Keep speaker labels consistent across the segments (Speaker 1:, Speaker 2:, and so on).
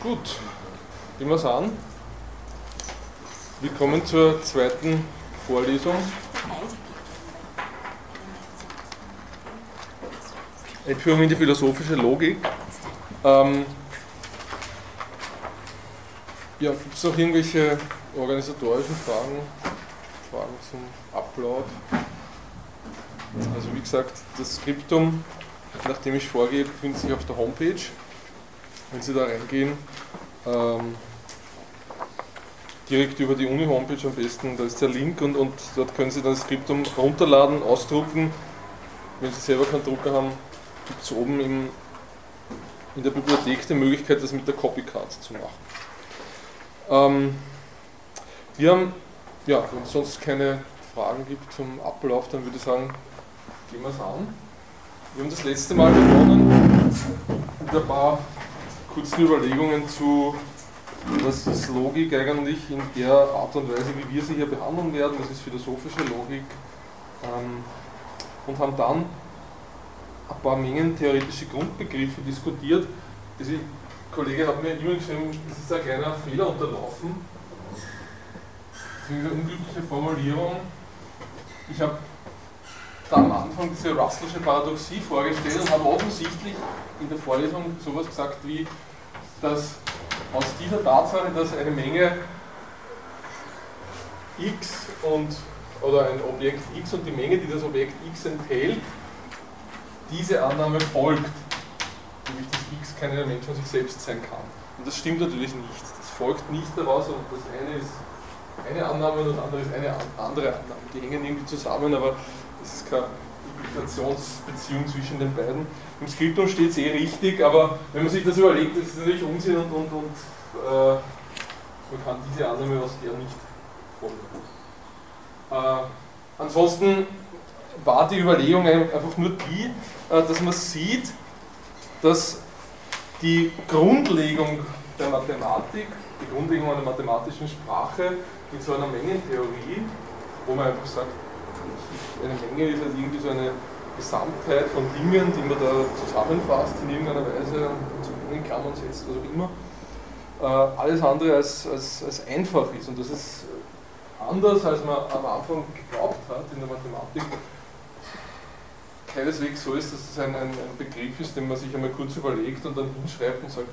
Speaker 1: Gut, gehen wir es an. Wir kommen zur zweiten Vorlesung. Einführung in die philosophische Logik. Ähm, ja, gibt es noch irgendwelche organisatorischen Fragen, Fragen zum Upload? Also wie gesagt, das Skriptum, nachdem ich vorgebe, befindet sich auf der Homepage. Wenn Sie da reingehen, ähm, direkt über die Uni-Homepage am besten, da ist der Link und, und dort können Sie dann das Skriptum runterladen, ausdrucken. Wenn Sie selber keinen Drucker haben, gibt es oben im, in der Bibliothek die Möglichkeit, das mit der Copycard zu machen. Ähm, wir haben, ja, wenn es sonst keine Fragen gibt zum Ablauf, dann würde ich sagen, gehen wir es an. Wir haben das letzte Mal begonnen mit ein paar kurzen Überlegungen zu, was ist Logik eigentlich in der Art und Weise, wie wir sie hier behandeln werden, was ist philosophische Logik ähm, und haben dann ein paar Mengen theoretische Grundbegriffe diskutiert. Dieser Kollege hat mir immer geschrieben, es ist ein kleiner Fehler unterlaufen. Das ist eine unglückliche Formulierung. Ich habe da am Anfang diese Russellsche Paradoxie vorgestellt und habe offensichtlich in der Vorlesung sowas gesagt wie, dass aus dieser Tatsache, dass eine Menge x und oder ein Objekt x und die Menge, die das Objekt x enthält, diese Annahme folgt, nämlich dass x kein Element von sich selbst sein kann. Und das stimmt natürlich nicht. Das folgt nicht daraus und das eine ist eine Annahme und das andere ist eine andere Annahme. Die hängen irgendwie zusammen, aber es ist keine Implikationsbeziehung zwischen den beiden. Im Skriptum steht es eh richtig, aber wenn man sich das überlegt, ist es natürlich Unsinn und, und, und äh, man kann diese Annahme aus der nicht folgen. Äh, ansonsten war die Überlegung einfach nur die, äh, dass man sieht, dass die Grundlegung der Mathematik, die Grundlegung einer mathematischen Sprache mit so einer Mengentheorie, wo man einfach sagt, eine Menge ist halt irgendwie so eine Gesamtheit von Dingen, die man da zusammenfasst in irgendeiner Weise und zu Mengenklammern setzt, was auch immer, äh, alles andere als, als, als einfach ist. Und das ist anders, als man am Anfang geglaubt hat in der Mathematik, keineswegs so ist, dass es ein, ein, ein, Begriff ist, den man sich einmal kurz überlegt und dann hinschreibt und sagt,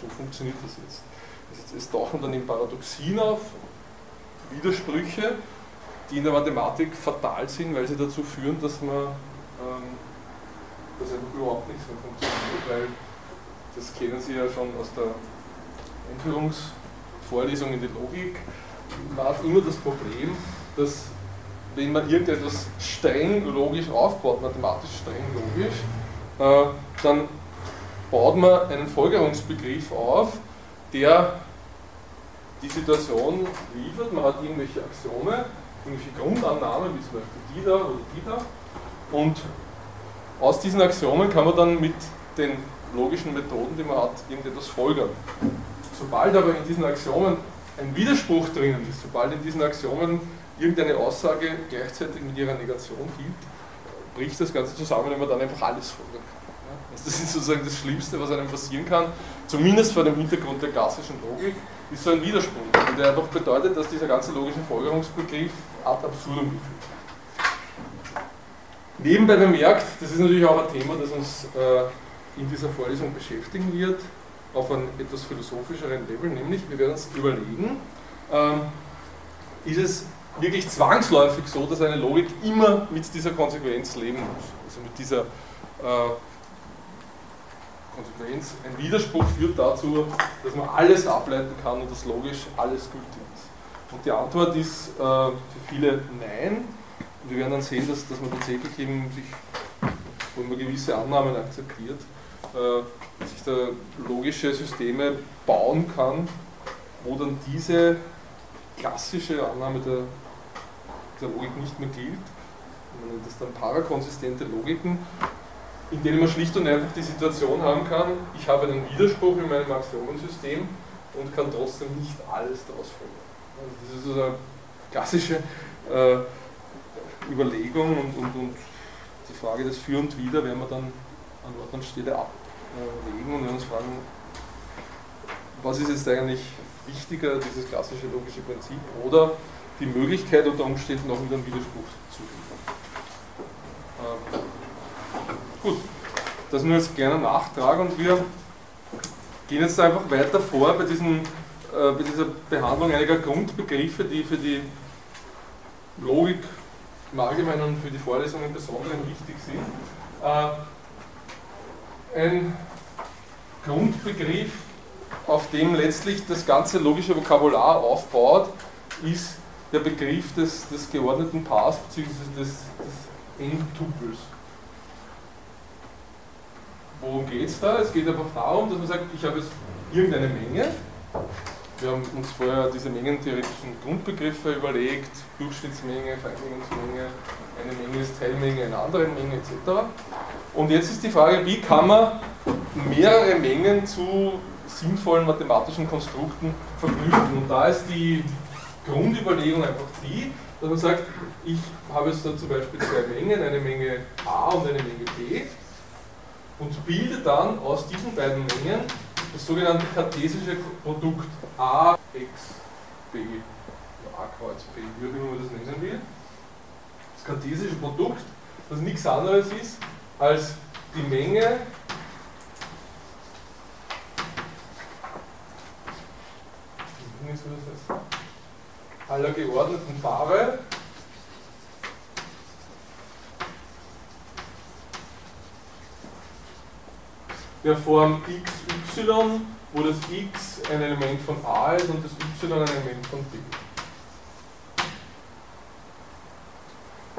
Speaker 1: so funktioniert das jetzt. Es, es tauchen dann eben Paradoxien auf, Widersprüche, die in der Mathematik fatal sind, weil sie dazu führen, dass man ähm, dass überhaupt nichts mehr funktioniert, weil das kennen Sie ja schon aus der Einführungsvorlesung in die Logik, man hat immer das Problem, dass wenn man irgendetwas streng logisch aufbaut, mathematisch streng logisch, äh, dann baut man einen Folgerungsbegriff auf, der die Situation liefert. Man hat irgendwelche Axiome, irgendwelche Grundannahmen, wie zum Beispiel die da oder die da. Und aus diesen Axiomen kann man dann mit den logischen Methoden, die man hat, irgendetwas folgern. Sobald aber in diesen Axiomen ein Widerspruch drinnen ist, sobald in diesen Axiomen irgendeine Aussage gleichzeitig mit ihrer Negation gilt, bricht das Ganze zusammen, wenn man dann einfach alles folgen kann. Das ist sozusagen das Schlimmste, was einem passieren kann, zumindest vor dem Hintergrund der klassischen Logik, ist so ein Widerspruch, der einfach bedeutet, dass dieser ganze logische Folgerungsbegriff ad absurdum geführt wird. Nebenbei bemerkt, das ist natürlich auch ein Thema, das uns äh, in dieser Vorlesung beschäftigen wird, auf einem etwas philosophischeren Level, nämlich wir werden uns überlegen, ähm, ist es wirklich zwangsläufig so, dass eine Logik immer mit dieser Konsequenz leben muss. Also mit dieser äh, Konsequenz. Ein Widerspruch führt dazu, dass man alles ableiten kann und dass logisch alles gültig ist. Und die Antwort ist äh, für viele Nein. Und wir werden dann sehen, dass, dass man tatsächlich eben sich, wo man gewisse Annahmen akzeptiert, äh, sich da logische Systeme bauen kann, wo dann diese klassische Annahme der, der Logik nicht mehr gilt. Man nennt das dann parakonsistente Logiken, in denen man schlicht und einfach die Situation haben kann, ich habe einen Widerspruch in meinem Axiomensystem und kann trotzdem nicht alles daraus folgen. Also das ist eine klassische äh, Überlegung und, und, und, die Frage des Für und Wider werden wir dann an Ort und Stelle ablegen und uns fragen, was ist jetzt eigentlich wichtiger, dieses klassische logische Prinzip oder die Möglichkeit unter Umständen noch wieder einen Widerspruch zu ähm, Gut, das nur als kleiner Nachtrag und wir gehen jetzt einfach weiter vor bei, diesen, äh, bei dieser Behandlung einiger Grundbegriffe, die für die Logik im Allgemeinen und für die Vorlesung im Besonderen wichtig sind. Äh, ein Grundbegriff, auf dem letztlich das ganze logische Vokabular aufbaut, ist der Begriff des, des geordneten Paars bzw. des, des Endtupels. Worum geht es da? Es geht einfach darum, dass man sagt, ich habe jetzt irgendeine Menge. Wir haben uns vorher diese mengentheoretischen Grundbegriffe überlegt, Durchschnittsmenge, Vereinigungsmenge, eine Menge ist Teilmenge einer anderen Menge etc. Und jetzt ist die Frage, wie kann man mehrere Mengen zu sinnvollen mathematischen Konstrukten verknüpfen. Und da ist die Grundüberlegung einfach die, dass man sagt, ich habe jetzt da zum Beispiel zwei Mengen, eine Menge a und eine Menge b und bilde dann aus diesen beiden Mengen das sogenannte kartesische Produkt a x b, a kreuz b, wie auch immer man das nennen will. Das kartesische Produkt, das nichts anderes ist als die Menge aller geordneten Paare der Form xy, wo das x ein Element von a ist und das y ein Element von b.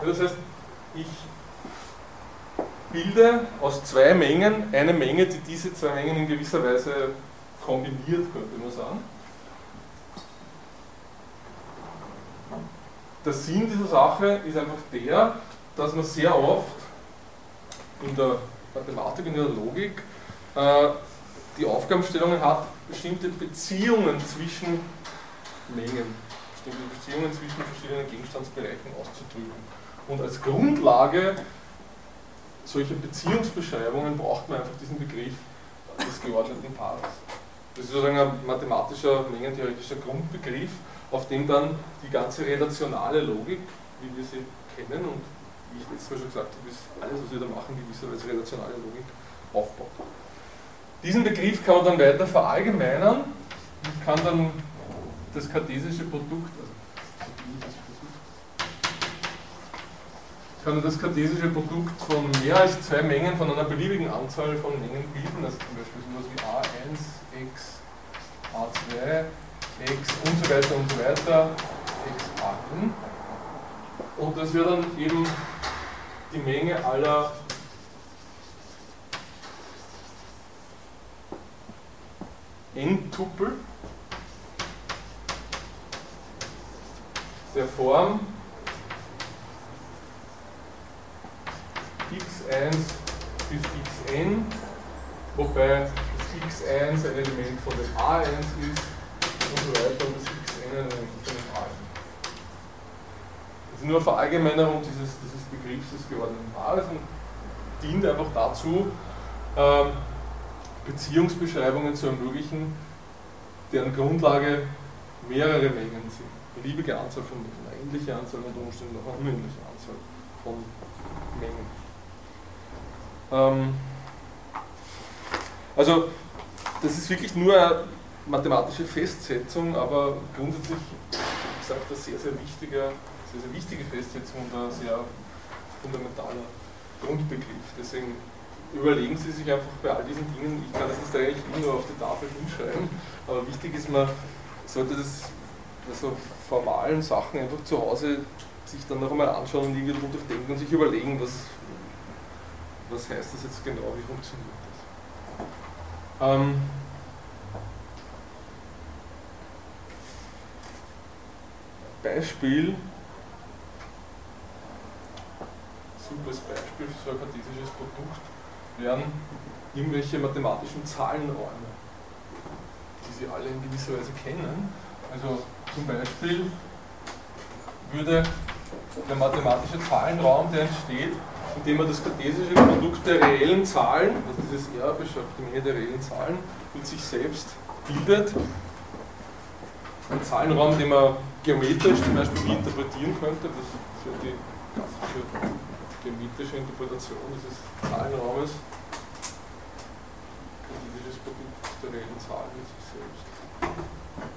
Speaker 1: Das heißt, ich bilde aus zwei Mengen eine Menge, die diese zwei Mengen in gewisser Weise kombiniert, könnte man sagen. Der Sinn dieser Sache ist einfach der, dass man sehr oft in der Mathematik, in der Logik die Aufgabenstellungen hat, bestimmte Beziehungen zwischen Mengen, bestimmte Beziehungen zwischen verschiedenen Gegenstandsbereichen auszudrücken. Und als Grundlage solcher Beziehungsbeschreibungen braucht man einfach diesen Begriff des geordneten Paares. Das ist sozusagen ein mathematischer, mengentheoretischer Grundbegriff, auf dem dann die ganze relationale Logik, wie wir sie kennen und wie ich letztes Mal schon gesagt habe, ist alles, was wir da machen, gewisserweise relationale Logik aufbaut. Diesen Begriff kann man dann weiter verallgemeinern und kann dann das kartesische Produkt, also kann das kartesische Produkt von mehr als zwei Mengen von einer beliebigen Anzahl von Mengen bilden, also zum Beispiel sowas wie A1, X, A2, x und so weiter und so weiter, x n. Und das wäre dann eben die Menge aller n-Tupel der Form x1 bis xn, wobei das x1 ein Element von dem a1 ist und so weiter und das xn ein Element von dem a1. Das ist nur eine Verallgemeinerung dieses, dieses Begriffs des geordneten Paares und dient einfach dazu, ähm, Beziehungsbeschreibungen zu ermöglichen, deren Grundlage mehrere Mengen sind. Beliebige Anzahl von Mengen, eine endliche Anzahl unter Umständen auch eine unendliche Anzahl von Mengen. Ähm, also, das ist wirklich nur eine mathematische Festsetzung, aber grundsätzlich, wie gesagt, eine sehr, sehr wichtige, sehr, sehr wichtige Festsetzung und ein sehr fundamentaler Grundbegriff. Deswegen überlegen Sie sich einfach bei all diesen Dingen, ich kann das jetzt eigentlich nur auf die Tafel hinschreiben, aber wichtig ist, man sollte das bei so formalen Sachen einfach zu Hause sich dann noch einmal anschauen und irgendwie durchdenken und sich überlegen, was, was heißt das jetzt genau, wie funktioniert das. Ähm, Beispiel, super Beispiel für so ein kartesisches Produkt wären irgendwelche mathematischen Zahlenräume, die Sie alle in gewisser Weise kennen. Also zum Beispiel würde der mathematische Zahlenraum, der entsteht, indem man das kartesische Produkt der reellen Zahlen, also dieses R beschreibt die Menge der reellen Zahlen, mit sich selbst bildet. Ein Zahlenraum, den man geometrisch zum Beispiel interpretieren könnte, das für die klassische geometrische Interpretation dieses Zahlenraumes, dieses Produkt der reellen Zahlen mit sich selbst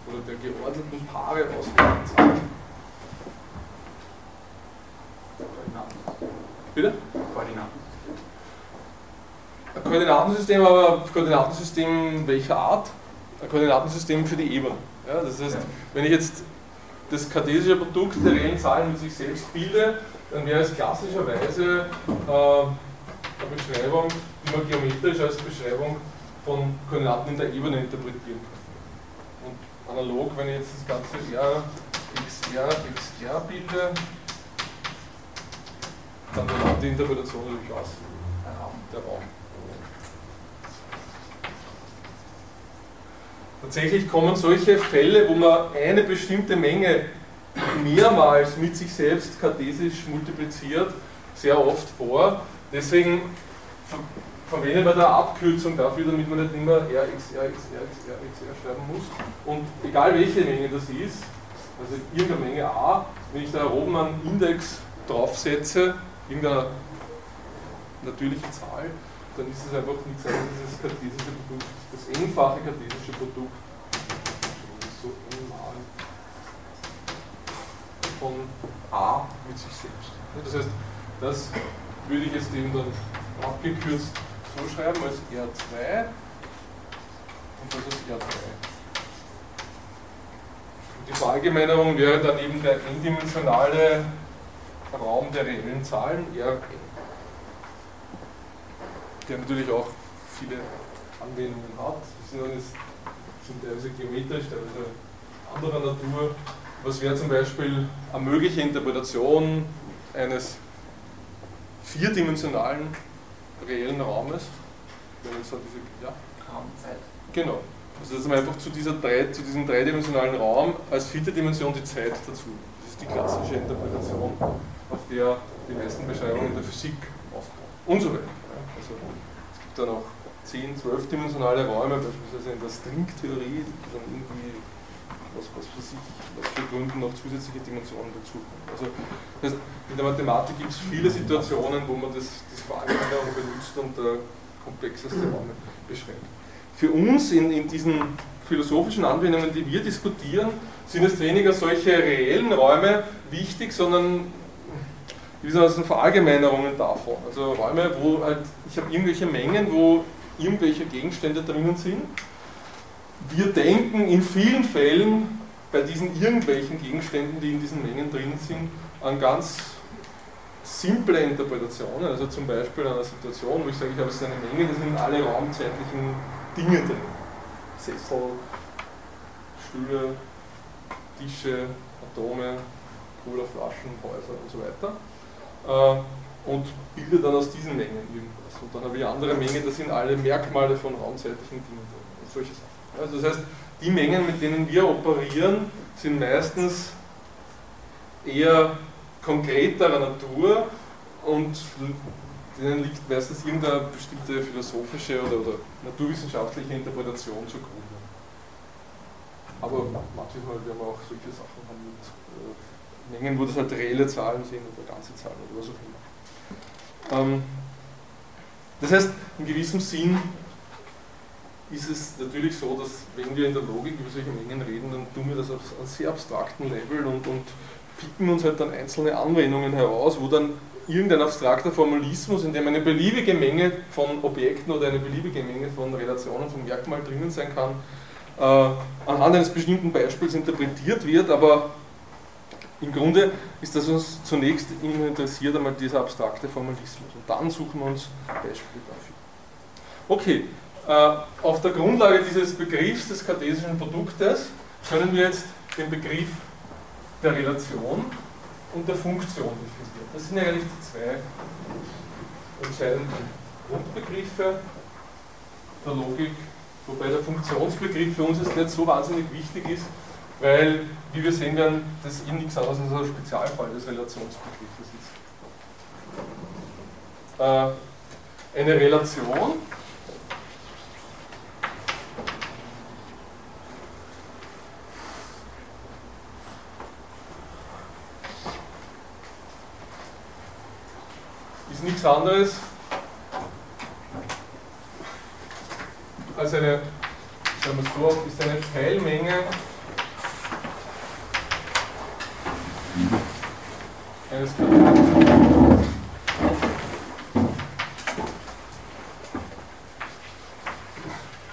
Speaker 1: oder der geordneten Paare aus reellen Zahlen. Bitte? Koordinaten. Ein Koordinatensystem, aber ein Koordinatensystem welcher Art? Ein Koordinatensystem für die Ebene. Ja, das heißt, wenn ich jetzt das kartesische Produkt der reellen Zahlen mit sich selbst bilde, dann wäre es klassischerweise äh, eine Beschreibung, die man geometrisch als Beschreibung von Koordinaten in der Ebene interpretieren kann. Und analog, wenn ich jetzt das ganze R, XR, XR bilde, dann wird die Interpretation natürlich aus. Der Raum. Tatsächlich kommen solche Fälle, wo man eine bestimmte Menge mehrmals mit sich selbst kartesisch multipliziert, sehr oft vor. Deswegen verwenden wir da Abkürzung dafür, damit man nicht immer Rx, Rx, Rx, Rx, schreiben muss. Und egal welche Menge das ist, also irgendeine Menge a, wenn ich da oben einen Index draufsetze, irgendeine natürliche Zahl, dann ist es einfach nichts anderes als das kartesische Produkt, das einfache kartesische Produkt, so n mal von a mit sich selbst. Das heißt, das würde ich jetzt eben dann abgekürzt so schreiben als R2 und das ist R3. Und die Verallgemeinerung wäre dann eben der n-dimensionale Raum der reellen Zahlen, Rn, der natürlich auch viele Anwendungen hat. Die sind, sind teilweise geometrisch, teilweise anderer Natur. Was wäre zum Beispiel eine mögliche Interpretation eines vierdimensionalen reellen Raumes? Wenn so diese, ja? Raumzeit. Genau. Also dass man einfach zu, dieser drei, zu diesem dreidimensionalen Raum als vierte Dimension die Zeit dazu. Das ist die klassische Interpretation, auf der die meisten Beschreibungen der Physik aufbauen. Und so weiter. Also es gibt dann auch 10, 12 dimensionale Räume, beispielsweise in der Stringtheorie, die dann irgendwie was, was für sich, was für Gründen noch zusätzliche Dimensionen dazukommen. Also das heißt, in der Mathematik gibt es viele Situationen, wo man das, diese Verallgemeinerung benutzt und äh, komplexeste Räume beschränkt. Für uns in, in diesen philosophischen Anwendungen, die wir diskutieren, sind es weniger solche reellen Räume wichtig, sondern gewissermaßen Verallgemeinerungen davon. Also Räume, wo halt, ich habe irgendwelche Mengen, wo irgendwelche Gegenstände drinnen sind wir denken in vielen Fällen bei diesen irgendwelchen Gegenständen, die in diesen Mengen drin sind, an ganz simple Interpretationen. Also zum Beispiel an einer Situation, wo ich sage, ich habe es eine Menge, da sind alle raumzeitlichen Dinge drin. Sessel, Stühle, Tische, Atome, Colaflaschen, Häuser und so weiter. Äh, und bilde dann aus diesen Mengen irgendwas. Und dann habe ich andere Mengen, da sind alle Merkmale von raumzeitlichen Dingen drin. Und solche Sachen. Also das heißt, die Mengen, mit denen wir operieren, sind meistens eher konkreterer Natur und denen liegt meistens irgendeine bestimmte philosophische oder, oder naturwissenschaftliche Interpretation zugrunde. Aber manchmal werden wir auch solche Sachen haben mit äh, Mengen, wo das halt reelle Zahlen sind oder ganze Zahlen oder was auch immer. Ähm, das heißt, in gewissem Sinn ist es natürlich so, dass wenn wir in der Logik über solche Mengen reden, dann tun wir das auf einem sehr abstrakten Level und, und picken uns halt dann einzelne Anwendungen heraus, wo dann irgendein abstrakter Formalismus, in dem eine beliebige Menge von Objekten oder eine beliebige Menge von Relationen, von Merkmalen drinnen sein kann, äh, anhand eines bestimmten Beispiels interpretiert wird, aber im Grunde ist das uns zunächst interessiert einmal dieser abstrakte Formalismus und dann suchen wir uns Beispiele dafür. Okay, auf der Grundlage dieses Begriffs des kartesischen Produktes können wir jetzt den Begriff der Relation und der Funktion definieren. Das sind eigentlich die zwei entscheidenden Grundbegriffe der Logik, wobei der Funktionsbegriff für uns jetzt nicht so wahnsinnig wichtig ist, weil, wie wir sehen werden, das eben nichts anderes als ein Spezialfall des Relationsbegriffes ist. Äh, eine Relation nichts anderes als eine, sagen wir so, ist eine Teilmenge eines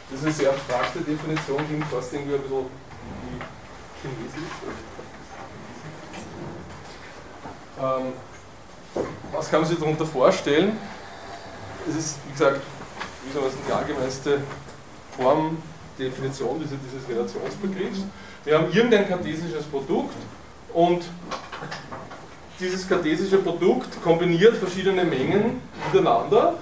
Speaker 1: Das ist eine sehr abstrakte Definition, klingt fast irgendwie ein bisschen wie Chinesisch. Ähm, was kann man sich darunter vorstellen? Es ist, wie gesagt, wie die allgemeinste Form, Definition dieses, dieses Relationsbegriffs. Wir haben irgendein kartesisches Produkt und dieses kartesische Produkt kombiniert verschiedene Mengen miteinander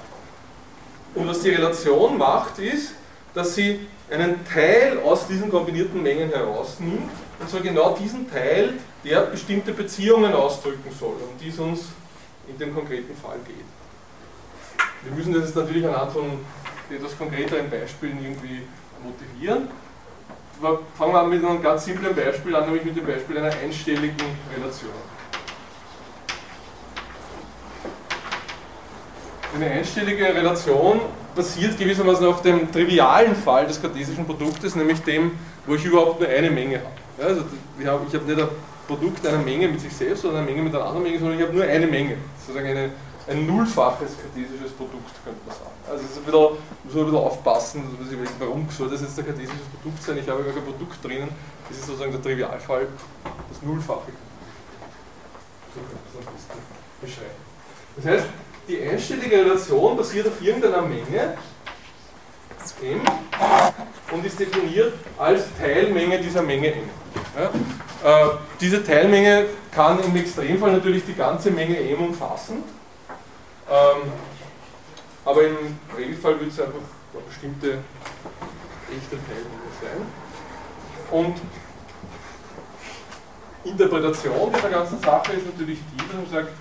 Speaker 1: und was die Relation macht ist, dass sie einen Teil aus diesen kombinierten Mengen herausnimmt und zwar genau diesen Teil, der bestimmte Beziehungen ausdrücken soll, um die es uns in dem konkreten Fall geht. Wir müssen das jetzt natürlich anhand von etwas konkreteren Beispielen irgendwie motivieren. Fangen wir an mit einem ganz simplen Beispiel an, nämlich mit dem Beispiel einer einstelligen Relation. Eine einstellige Relation basiert gewissermaßen auf dem trivialen Fall des kartesischen Produktes, nämlich dem, wo ich überhaupt nur eine Menge habe. Also ich habe nicht ein Produkt einer Menge mit sich selbst oder eine Menge mit einer anderen Menge, sondern ich habe nur eine Menge. Sozusagen eine, ein nullfaches kartesisches Produkt, könnte man sagen. Also es ist ein bisschen, muss man ein bisschen aufpassen, warum soll das jetzt ein kartesisches Produkt sein? Ich habe gar kein Produkt drinnen. Das ist sozusagen der Trivialfall, das Nullfache. Das heißt, die einstellige Relation basiert auf irgendeiner Menge m und ist definiert als Teilmenge dieser Menge m. Ja? Äh, diese Teilmenge kann im Extremfall natürlich die ganze Menge m umfassen, ähm, aber im Regelfall wird es einfach eine bestimmte echte Teilmenge sein. Und Interpretation dieser ganzen Sache ist natürlich die, dass man sagt,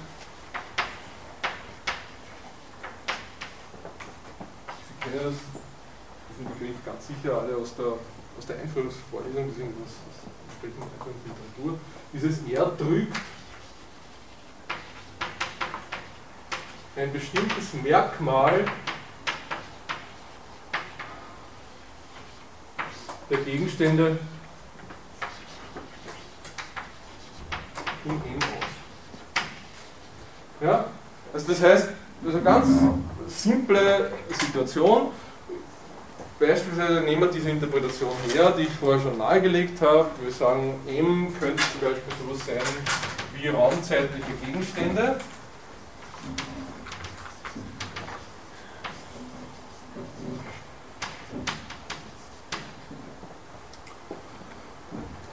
Speaker 1: kennen das, diesen Begriff ganz sicher alle aus der, aus der Einführungsvorlesung, deswegen das, das entsprechende Einführungsliteratur. Dieses R drückt ein bestimmtes Merkmal der Gegenstände in M aus. Ja? Also das heißt, das ist eine ganz simple Situation. Beispielsweise nehmen wir diese Interpretation her, die ich vorher schon nahegelegt habe. Wir sagen, M könnte zum Beispiel sowas sein wie raumzeitliche Gegenstände.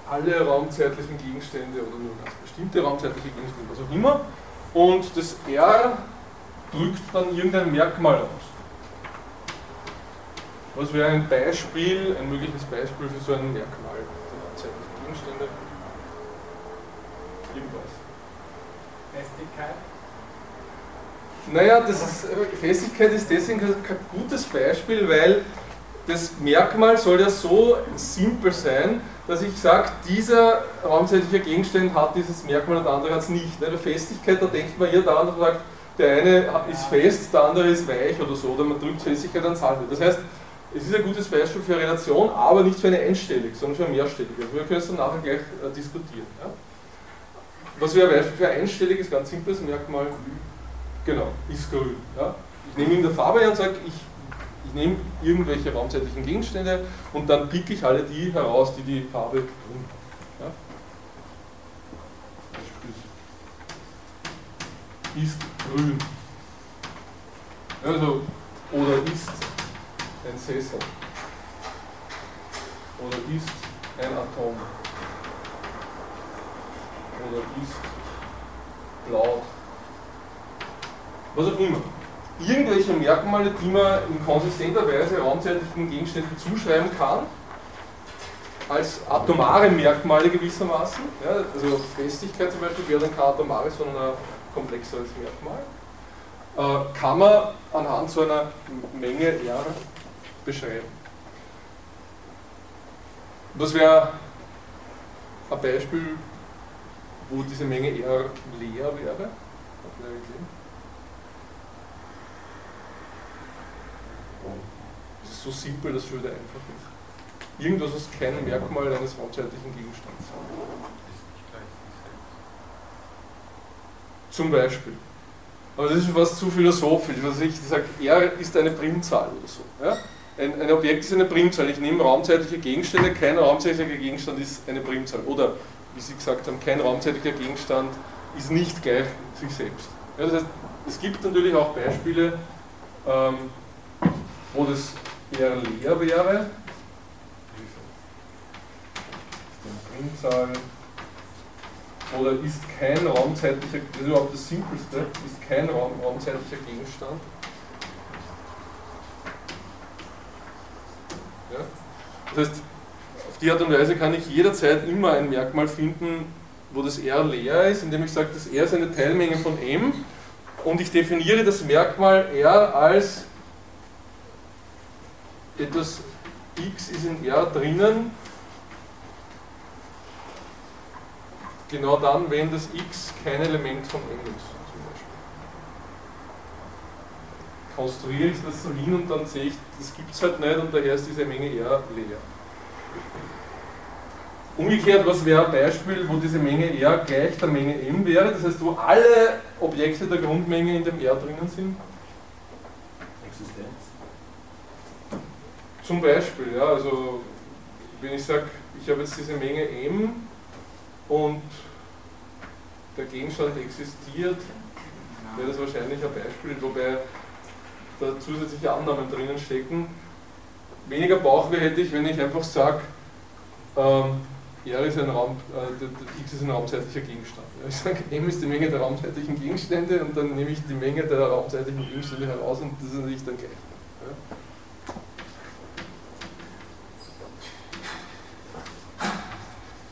Speaker 1: alle raumzeitlichen Gegenstände oder nur ganz bestimmte raumzeitliche Gegenstände, was auch immer. Und das R drückt dann irgendein Merkmal aus. Was wäre ein Beispiel, ein mögliches Beispiel für so ein Merkmal der Gegenstände? Irgendwas.
Speaker 2: Festigkeit?
Speaker 1: Naja, das ist, Festigkeit ist deswegen kein gutes Beispiel, weil das Merkmal soll ja so simpel sein, dass ich sage, dieser raumzeitliche Gegenstand hat dieses Merkmal und der andere hat es nicht. Bei Festigkeit, da denkt man eher daran, man sagt, der eine ist fest, der andere ist weich oder so, oder man drückt Festigkeit ans Halbe. Das heißt, es ist ein gutes Beispiel für Relation, aber nicht für eine einstellig, sondern für eine mehrstellige. Wir können es dann nachher gleich äh, diskutieren. Ja? Was wäre ein Beispiel für ein einstelliges, ganz simples Merkmal? Genau, ist grün. Ja? Ich nehme in der Farbe her und sage, ich, ich nehme irgendwelche raumzeitlichen Gegenstände und dann picke ich alle die heraus, die die Farbe grün ist grün. Also, oder ist ein Sessel. Oder ist ein Atom. Oder ist laut. Was auch immer. Irgendwelche Merkmale, die man in konsistenter Weise raumzeitlichen Gegenständen zuschreiben kann, als atomare Merkmale gewissermaßen. Ja, also Festigkeit zum Beispiel wäre dann kein atomares, sondern ein komplexeres Merkmal, äh, kann man anhand so einer Menge R beschreiben. Das wäre ein Beispiel, wo diese Menge R leer wäre. Es ist so simpel, dass es schon wieder einfach ist. Irgendwas ist kein Merkmal eines raumzeitlichen Gegenstands. Zum Beispiel. Aber das ist fast zu philosophisch. Was ich sage, R ist eine Primzahl oder so. Ja? Ein, ein, Objekt ist eine Primzahl. Ich nehme raumzeitliche Gegenstände, kein raumzeitlicher Gegenstand ist eine Primzahl. Oder, wie Sie gesagt haben, kein raumzeitlicher Gegenstand ist nicht gleich sich selbst. Ja, das heißt, es gibt natürlich auch Beispiele, ähm, wo das eher leer wäre. Primzahl oder ist kein raumzeitlicher, das ist überhaupt das Simpelste, ist kein Raum, raumzeitlicher Gegenstand. Ja? Das heißt, auf die Art und Weise kann ich jederzeit immer ein Merkmal finden, wo das R leer ist, indem ich sage, das R ist eine Teilmenge von M und ich definiere das Merkmal R als etwas x ist in R drinnen, genau dann, wenn das x kein Element von M ist. Zum Beispiel. Konstruiere ich das so hin und dann sehe ich, das gibt es halt nicht und daher ist diese Menge R leer. Umgekehrt, was wäre ein Beispiel, wo diese Menge R gleich der Menge M wäre, das heißt, wo alle Objekte der Grundmenge in dem R drinnen sind?
Speaker 3: Existenz.
Speaker 1: Zum Beispiel, ja, also wenn ich sage, ich habe jetzt diese Menge M und der Gegenstand existiert, wäre das wahrscheinlich ein Beispiel, wobei da zusätzliche Annahmen drinnen stecken. Weniger Bauchweh hätte ich, wenn ich einfach sage, ähm, R ist ein Raum, äh, X ist ein raumzeitlicher Gegenstand. Ich sage, M ist die Menge der raumzeitlichen Gegenstände und dann nehme ich die Menge der raumzeitlichen Gegenstände heraus und das ist natürlich dann gleich.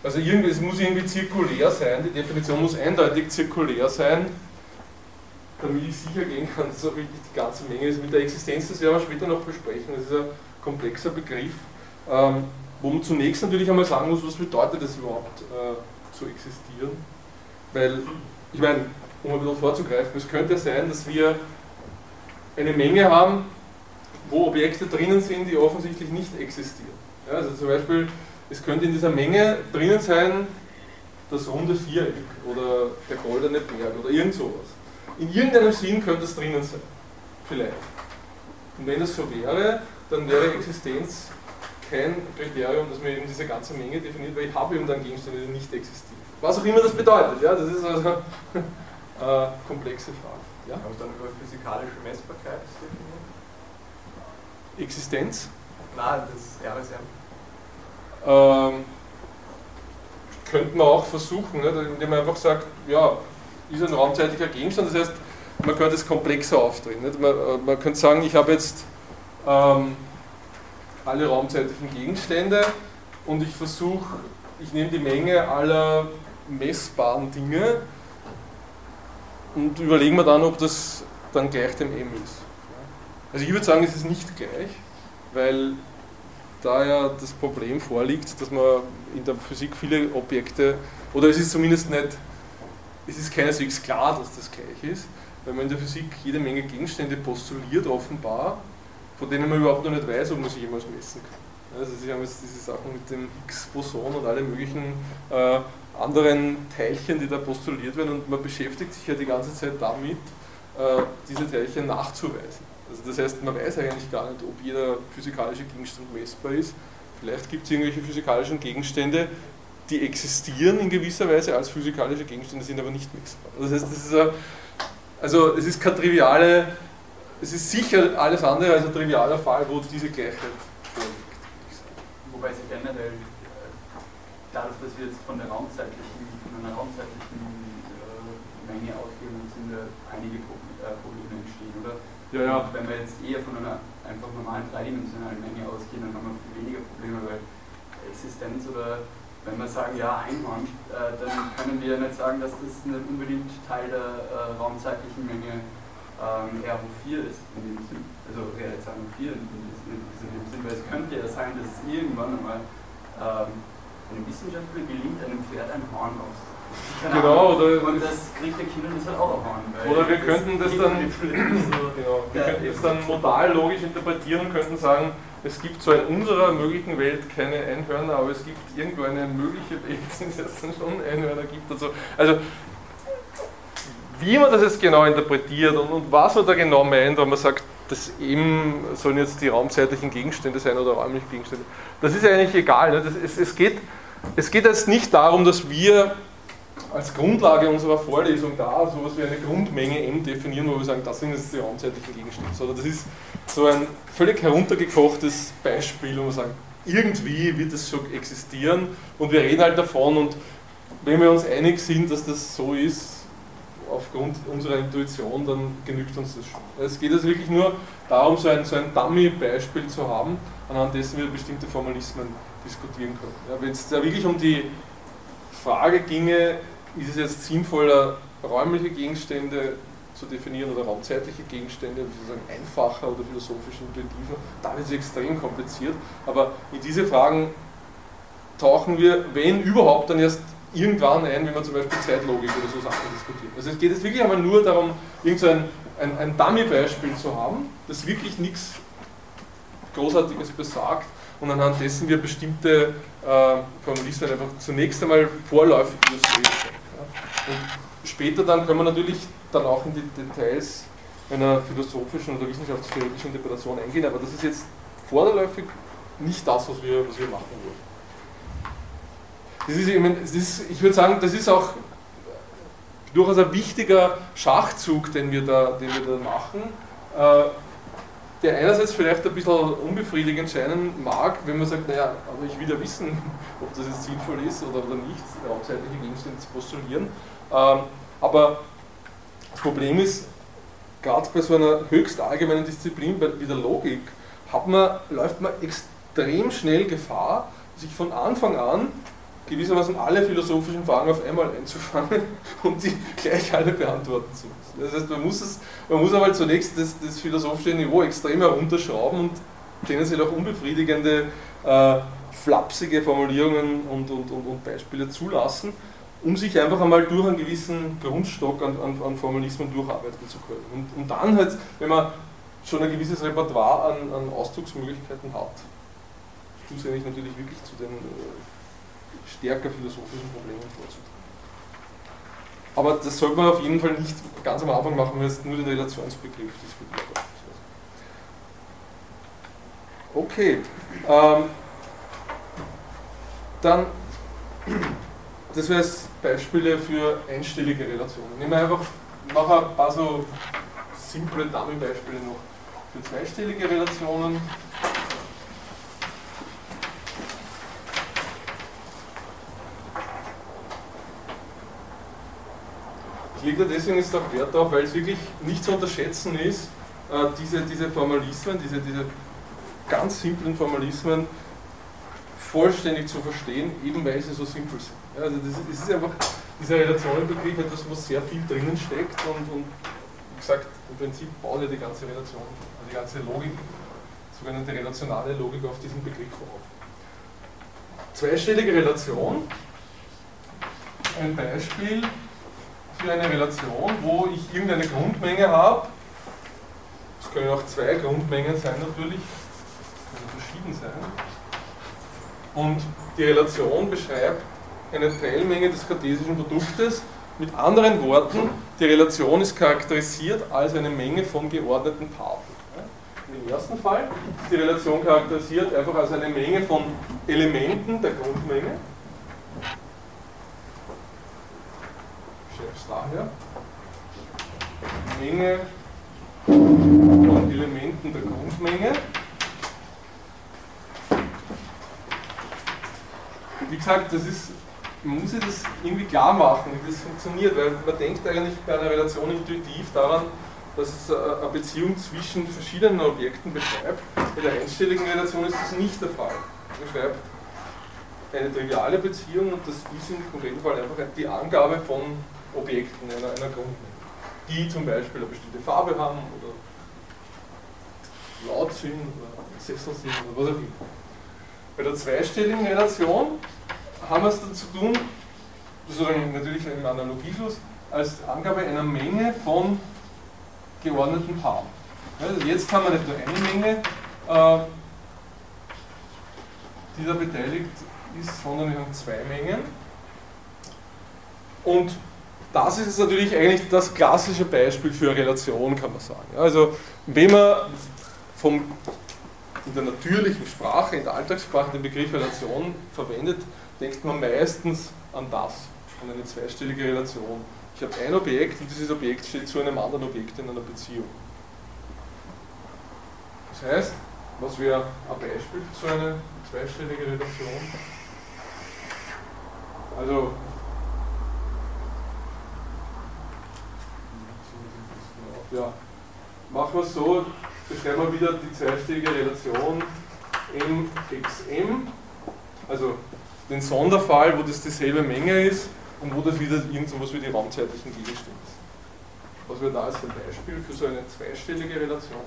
Speaker 1: Also irgendwie, es muss irgendwie zirkulär sein, die Definition muss eindeutig zirkulär sein, damit ich sicher gehen kann, dass auch wirklich die ganze Menge ist. Mit der Existenz, das werden wir später noch besprechen, das ist ein komplexer Begriff. Ähm, wo man zunächst natürlich einmal sagen muss, was bedeutet es überhaupt äh, zu existieren. Weil, ich meine, um ein bisschen vorzugreifen, es könnte sein, dass wir eine Menge haben, wo Objekte drinnen sind, die offensichtlich nicht existieren. Ja, also zum Beispiel, es könnte in dieser Menge drinnen sein, das runde Viereck oder der goldene Berg oder irgend sowas. In irgendeinem Sinn könnte es drinnen sein. Vielleicht. Und wenn das so wäre, dann wäre Existenz kein Kriterium, das mir eben diese ganze Menge definiert, weil ich habe eben dann Gegenstände, die nicht existieren. Was auch immer das bedeutet, ja, das ist also eine äh, komplexe Frage. Ja?
Speaker 3: Kann man dann über physikalische Messbarkeit definieren?
Speaker 1: Existenz?
Speaker 3: Nein, das RSM.
Speaker 1: Ähm, könnte man auch versuchen, ne, indem man einfach sagt, ja, ist ein raumzeitlicher Gegenstand, das heißt, man könnte es komplexer aufdrehen. Man, äh, man könnte sagen, ich habe jetzt ähm, alle raumzeitlichen Gegenstände und ich versuche, ich nehme die Menge aller messbaren Dinge und überlege mir dann, ob das dann gleich dem M ist. Also ich würde sagen, es ist nicht gleich, weil da ja das Problem vorliegt, dass man in der Physik viele Objekte, oder es ist zumindest nicht, es ist keineswegs klar, dass das gleich ist, weil man in der Physik jede Menge Gegenstände postuliert offenbar von denen man überhaupt noch nicht weiß, ob man sie jemals messen kann. Also sie haben jetzt diese Sachen mit dem X-Boson und alle möglichen äh, anderen Teilchen, die da postuliert werden und man beschäftigt sich ja die ganze Zeit damit, äh, diese Teilchen nachzuweisen. Also das heißt, man weiß eigentlich gar nicht, ob jeder physikalische Gegenstand messbar ist. Vielleicht gibt es irgendwelche physikalischen Gegenstände, die existieren in gewisser Weise als physikalische Gegenstände, sind aber nicht messbar. Das heißt, das ist a, also es ist keine triviale es ist sicher alles andere als ein trivialer Fall, wo diese Gleichheit vorliegt.
Speaker 3: Wobei sich generell, äh, dadurch, dass wir jetzt von der raumzeitlichen, von einer raumzeitlichen äh, Menge ausgehen, sind da einige äh, Probleme entstehen, oder?
Speaker 1: Ja, ja.
Speaker 3: Und wenn wir jetzt eher von einer einfach normalen dreidimensionalen Menge ausgehen, dann haben wir viel weniger Probleme, weil Existenz oder wenn wir sagen, ja, Einhorn, äh, dann können wir nicht sagen, dass das nicht unbedingt Teil der äh, raumzeitlichen Menge ähm, R hoch 4 ist in dem Sinn. Also Realisation 4 in, dem Sinn, weil es könnte ja sein, dass es irgendwann einmal ähm, einem Wissenschaftler gelingt einem Pferd ein Horn aufs
Speaker 1: Genau, oder
Speaker 3: und das kriegt der Kinder das halt auch erfahren.
Speaker 1: Oder wir könnten das dann, genau, wir
Speaker 3: Ja,
Speaker 1: könnten das dann modal logisch interpretieren und könnten sagen, es gibt zwar in unserer möglichen Welt keine Einhörner, aber es gibt irgendwo eine mögliche Welt, in der es dann schon Einhörner gibt. Und so. Also wie man das jetzt genau interpretiert und, und was man da genau meint, wenn man sagt, das eben sollen jetzt die raumzeitlichen Gegenstände sein oder räumliche Gegenstände, das ist eigentlich egal. Ne? Das, es, es, geht, es geht jetzt nicht darum, dass wir als Grundlage unserer Vorlesung da sowas wie eine Grundmenge m definieren, wo wir sagen, das sind jetzt die raumzeitlichen Gegenstände, sondern das ist so ein völlig heruntergekochtes Beispiel, wo wir sagen, irgendwie wird es schon existieren und wir reden halt davon und wenn wir uns einig sind, dass das so ist, aufgrund unserer Intuition, dann genügt uns das schon. Es geht also wirklich nur darum, so ein, so ein Dummy-Beispiel zu haben, anhand dessen wir bestimmte Formalismen diskutieren können. Ja, Wenn es da wirklich um die Frage ginge, ist es jetzt sinnvoller, räumliche Gegenstände zu definieren oder raumzeitliche Gegenstände, sozusagen einfacher oder philosophisch intuitiver, dann ist es extrem kompliziert. Aber in diese Fragen tauchen wir, wenn überhaupt, dann erst irgendwann ein, wenn man zum Beispiel Zeitlogik oder so Sachen diskutiert. Also es geht jetzt wirklich einmal nur darum, irgend so ein, ein, ein Dummy-Beispiel zu haben, das wirklich nichts Großartiges besagt und anhand dessen wir bestimmte äh, Formalismen einfach zunächst einmal vorläufig illustrieren können. Und später dann können wir natürlich dann auch in die Details einer philosophischen oder wissenschaftstheoretischen Interpretation eingehen, aber das ist jetzt vorläufig nicht das, was wir, was wir machen wollen. Das ist, ich, meine, das ist, ich würde sagen, das ist auch durchaus ein wichtiger Schachzug, den wir da, den wir da machen, äh, der einerseits vielleicht ein bisschen unbefriedigend scheinen mag, wenn man sagt, naja, aber ich will ja wissen, ob das jetzt sinnvoll ist oder, oder nicht, hauptsächliche Gegenstände zu postulieren. Ähm, aber das Problem ist, gerade bei so einer höchst allgemeinen Disziplin wie der Logik, man, läuft man extrem schnell Gefahr, sich von Anfang an gewissermaßen alle philosophischen Fragen auf einmal einzufangen und die gleich alle beantworten zu müssen. Das heißt, man muss, es, man muss aber zunächst das, das philosophische Niveau extrem herunterschrauben und tendenziell auch unbefriedigende, äh, flapsige Formulierungen und, und, und, und, Beispiele zulassen, um sich einfach einmal durch einen gewissen Grundstock an, an, an Formalismen durcharbeiten zu können. Und, und, dann halt, wenn man schon ein gewisses Repertoire an, an Ausdrucksmöglichkeiten hat, schlussendlich natürlich wirklich zu den äh, stärker philosophischen Problemen vorzutragen. Aber das sollte man auf jeden Fall nicht ganz am Anfang machen, wenn es nur den Relationsbegriff diskutiert. Okay. Ähm, dann, das wäre Beispiele für einstellige Relationen. Nehmen wir einfach noch ein paar so simple Dummy-Beispiele noch für zweistellige Relationen. lege da deswegen jetzt auch Wert darauf, weil es wirklich nicht zu unterschätzen ist, äh, diese, diese Formalismen, diese, diese ganz simplen Formalismen vollständig zu verstehen, eben weil sie so simpel sind. also das, ist einfach, dieser Relationenbegriff etwas, wo sehr viel drinnen steckt und, und wie gesagt, im Prinzip baut ja die ganze Relation, die ganze Logik, sogenannte relationale Logik auf diesen Begriff auf. Zweistellige Relation, ein Beispiel, für eine Relation, wo ich irgendeine Grundmenge habe. Es können auch zwei Grundmengen sein natürlich, können verschieden sein. Und die Relation beschreibt eine Teilmenge des kartesischen Produktes. Mit anderen Worten, die Relation ist charakterisiert als eine Menge von geordneten Tafeln. Im ersten Fall ist die Relation charakterisiert einfach als eine Menge von Elementen der Grundmenge. Chefs daher. Menge von Elementen der Grundmenge. Wie gesagt, das ist, man muss sich das irgendwie klar machen, wie das funktioniert, weil man denkt eigentlich bei einer Relation intuitiv daran, dass es eine Beziehung zwischen verschiedenen Objekten beschreibt. Bei der einstelligen Relation ist das nicht der Fall. Man beschreibt eine triviale Beziehung und das ist im konkreten Fall einfach die Angabe von Objekten einer, einer Grundmenge, die zum Beispiel eine bestimmte Farbe haben oder laut sind oder sessel sind oder was auch immer. Bei der zweistelligen Relation haben wir es da zu tun, sozusagen natürlich im Analogieschluss, als Angabe einer Menge von geordneten Paaren. Also jetzt haben wir nicht nur eine Menge, äh, die da beteiligt ist, sondern wir haben zwei Mengen. Und das ist natürlich eigentlich das klassische Beispiel für Relation, kann man sagen. Also wenn man vom, in der natürlichen Sprache, in der Alltagssprache den Begriff Relation verwendet, denkt man meistens an das, an eine zweistellige Relation. Ich habe ein Objekt und dieses Objekt steht zu einem anderen Objekt in einer Beziehung. Das heißt, was wäre ein Beispiel für so eine zweistellige Relation? Also, ja, machen wir es so, beschreiben wir wieder die zweistellige Relation mxm, also den Sonderfall, wo das dieselbe Menge ist und wo das wieder irgend so wie die raumzeitlichen Gegenstände sind. Was wäre da als ein Beispiel für so eine zweistellige Relation?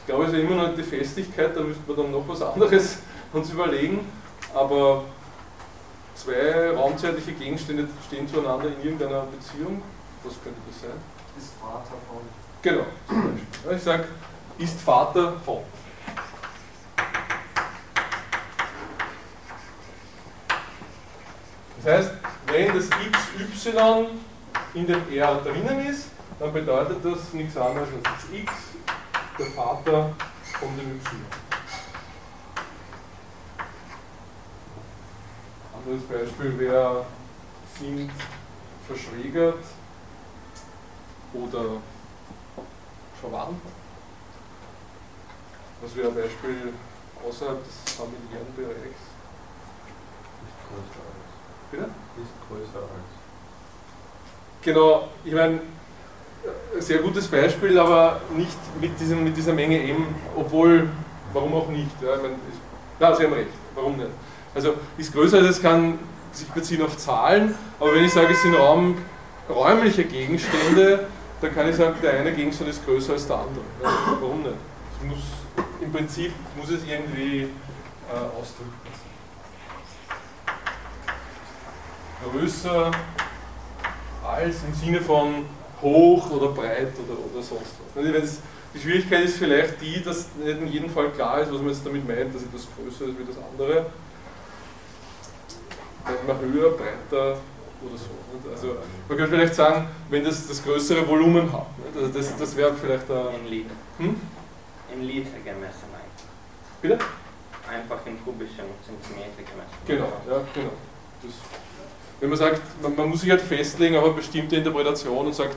Speaker 1: Ich glaube, es ist immer noch die Festigkeit, da müsste man dann noch was anderes uns überlegen, aber zwei raumzeitliche Gegenstände stehen zueinander in irgendeiner Beziehung. Was könnte das sein?
Speaker 3: Ist Vater von.
Speaker 1: Genau. Ich sage, ist Vater von. Das heißt, wenn das xy in dem R drinnen ist, dann bedeutet das nichts anderes als das x, der Vater von dem y. Anderes Beispiel wäre, sind verschwägert oder verwandt. Was wäre ein Beispiel außerhalb des familiären Bereichs? Bitte?
Speaker 4: Ist größer als.
Speaker 1: Genau, ich meine, ein sehr gutes Beispiel, aber nicht mit, diesem, mit dieser Menge M, obwohl, warum auch nicht? Ja, ich meine, ist, na, Sie haben recht, warum nicht? Also ist größer, das kann sich beziehen auf Zahlen, aber wenn ich sage, es sind Raum, räumliche Gegenstände, dann kann ich sagen, der eine Gegenstand ist größer als der andere. Warum nicht? Muss, Im Prinzip muss es irgendwie äh, ausdrücken. Größer als im Sinne von hoch oder breit oder, oder sonst was. Also die Schwierigkeit ist vielleicht die, dass nicht in jedem Fall klar ist, was man jetzt damit meint, dass etwas größer ist wie das andere nennt man höher, breiter oder so. Also man könnte vielleicht sagen, wenn das das größere Volumen hat. Also das, das wäre vielleicht ein...
Speaker 5: In Liter.
Speaker 1: Hm?
Speaker 5: In Liter gemessen eigentlich.
Speaker 1: Bitte?
Speaker 5: Einfach in kubischen Zentimeter gemessen.
Speaker 1: Genau, ja, genau. Das, wenn man sagt, man, man, muss sich halt festlegen auf eine bestimmte Interpretation und sagt,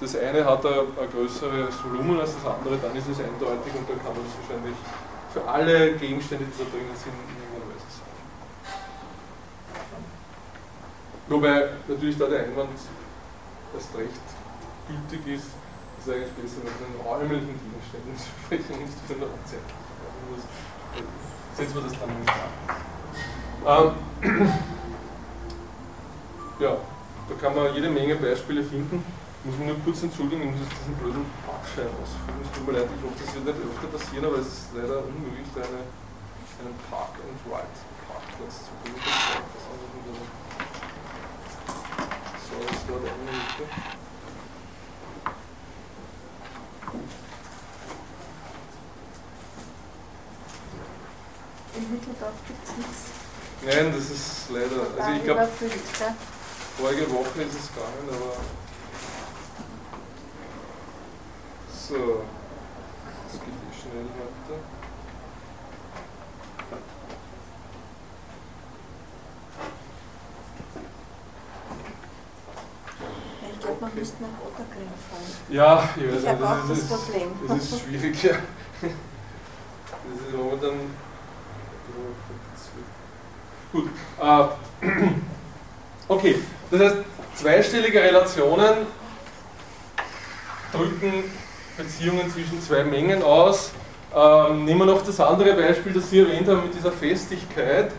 Speaker 1: das eine hat ein, ein größeres Volumen als das andere, dann ist es eindeutig und dann kann man das wahrscheinlich für alle Gegenstände, die da drinnen sind, Wobei natürlich da der Einwand erst recht gültig ist, ist eigentlich besser mit den räumlichen Gegenständen zu sprechen, nicht von der Zeit. Setzen wir das dann nicht an. Ähm, ja, da kann man jede Menge Beispiele finden. Ich muss mich nur kurz entschuldigen, ich muss jetzt diesen blöden Parkschein ausfüllen. Es tut mir leid, ich hoffe, das wird nicht öfter passieren, aber es ist leider unmöglich, da eine, einen Park-and-Ride-Parkplatz zu bilden das dort einrichte.
Speaker 6: In Mitteldorf gibt es nichts.
Speaker 1: Nein, das ist leider. Also ich glaube, vorige Woche ist es gegangen, aber. So, das geht eh schnell weiter.
Speaker 6: Müsste nach Otterkring fahren.
Speaker 1: Ja, ich weiß
Speaker 6: ich habe auch das,
Speaker 1: ist,
Speaker 6: Problem.
Speaker 1: Das ist schwierig, ja. Das ist momentan. Gut. Äh, okay, das heißt, zweistellige Relationen drücken Beziehungen zwischen zwei Mengen aus. Ähm, nehmen wir noch das andere Beispiel, das Sie erwähnt haben mit dieser Festigkeit.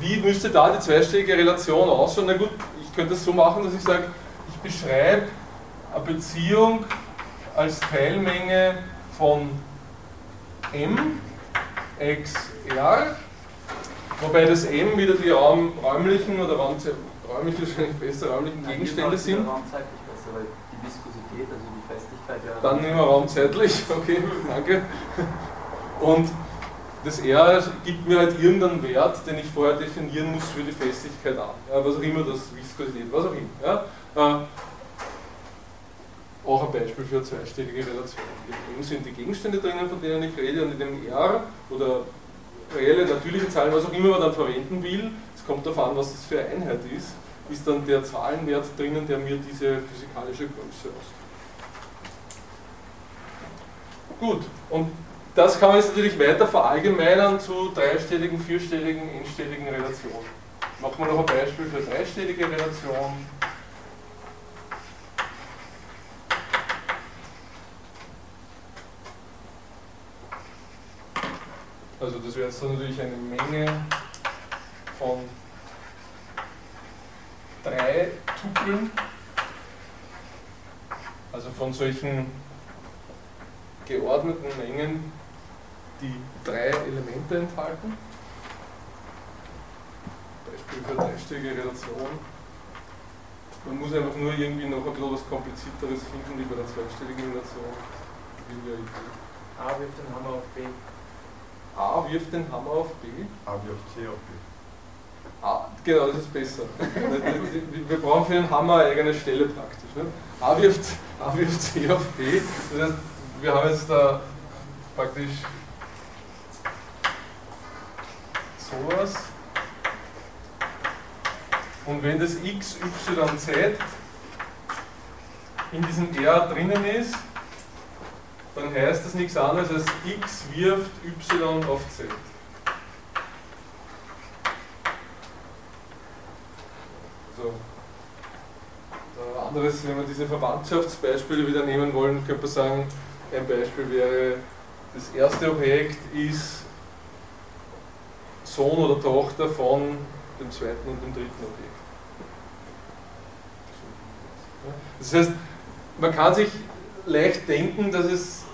Speaker 1: Wie müsste da die zweistellige Relation ausschauen? Na gut, ich könnte es so machen, dass ich sage, beschreibe eine Beziehung als Teilmenge von m xr, Wobei das M wieder die Raum, räumlichen oder räumlich wahrscheinlich besser, räumlichen Gegenstände sind.
Speaker 3: Die Viskosität, also die Festigkeit ja.
Speaker 1: Dann nehmen wir raumzeitlich, okay, danke. Und das R gibt mir halt irgendeinen Wert, den ich vorher definieren muss für die Festigkeit an. Ja, was auch immer das Viskosität, was auch immer. Ja. Äh, auch ein Beispiel für zweistellige Relation. Dem sind die Gegenstände drinnen, von denen ich rede, und in dem R oder reelle, natürliche Zahlen, was auch immer man dann verwenden will, es kommt darauf an, was das für Einheit ist, ist dann der Zahlenwert drinnen, der mir diese physikalische Größe ausdrückt. Gut, und das kann man jetzt natürlich weiter verallgemeinern zu dreistelligen, vierstelligen, n-stelligen Relationen. Machen wir noch ein Beispiel für dreistellige Relation. Also das wäre jetzt dann natürlich eine Menge von drei Tupeln, also von solchen geordneten Mengen, die drei Elemente enthalten. Beispiel für dreistellige Relation. Man muss einfach nur irgendwie noch ein bisschen komplizierteres finden wie bei der zweistelligen Relation.
Speaker 2: A wirft den Hammer auf B.
Speaker 1: A wirft den Hammer auf B.
Speaker 4: A auf C auf B.
Speaker 1: A, genau, das ist besser. Wir brauchen für den Hammer eine eigene Stelle praktisch. Ne? A, wirft, A wirft C auf B. Das heißt, wir haben jetzt da praktisch sowas. Und wenn das x, y, z in diesem R drinnen ist, dann heißt das nichts anderes als x wirft y auf z. So. Ein anderes, wenn wir diese Verwandtschaftsbeispiele wieder nehmen wollen, könnte man sagen, ein Beispiel wäre, das erste Objekt ist Sohn oder Tochter von dem zweiten und dem dritten Objekt. Das heißt, man kann sich leicht denken, dass es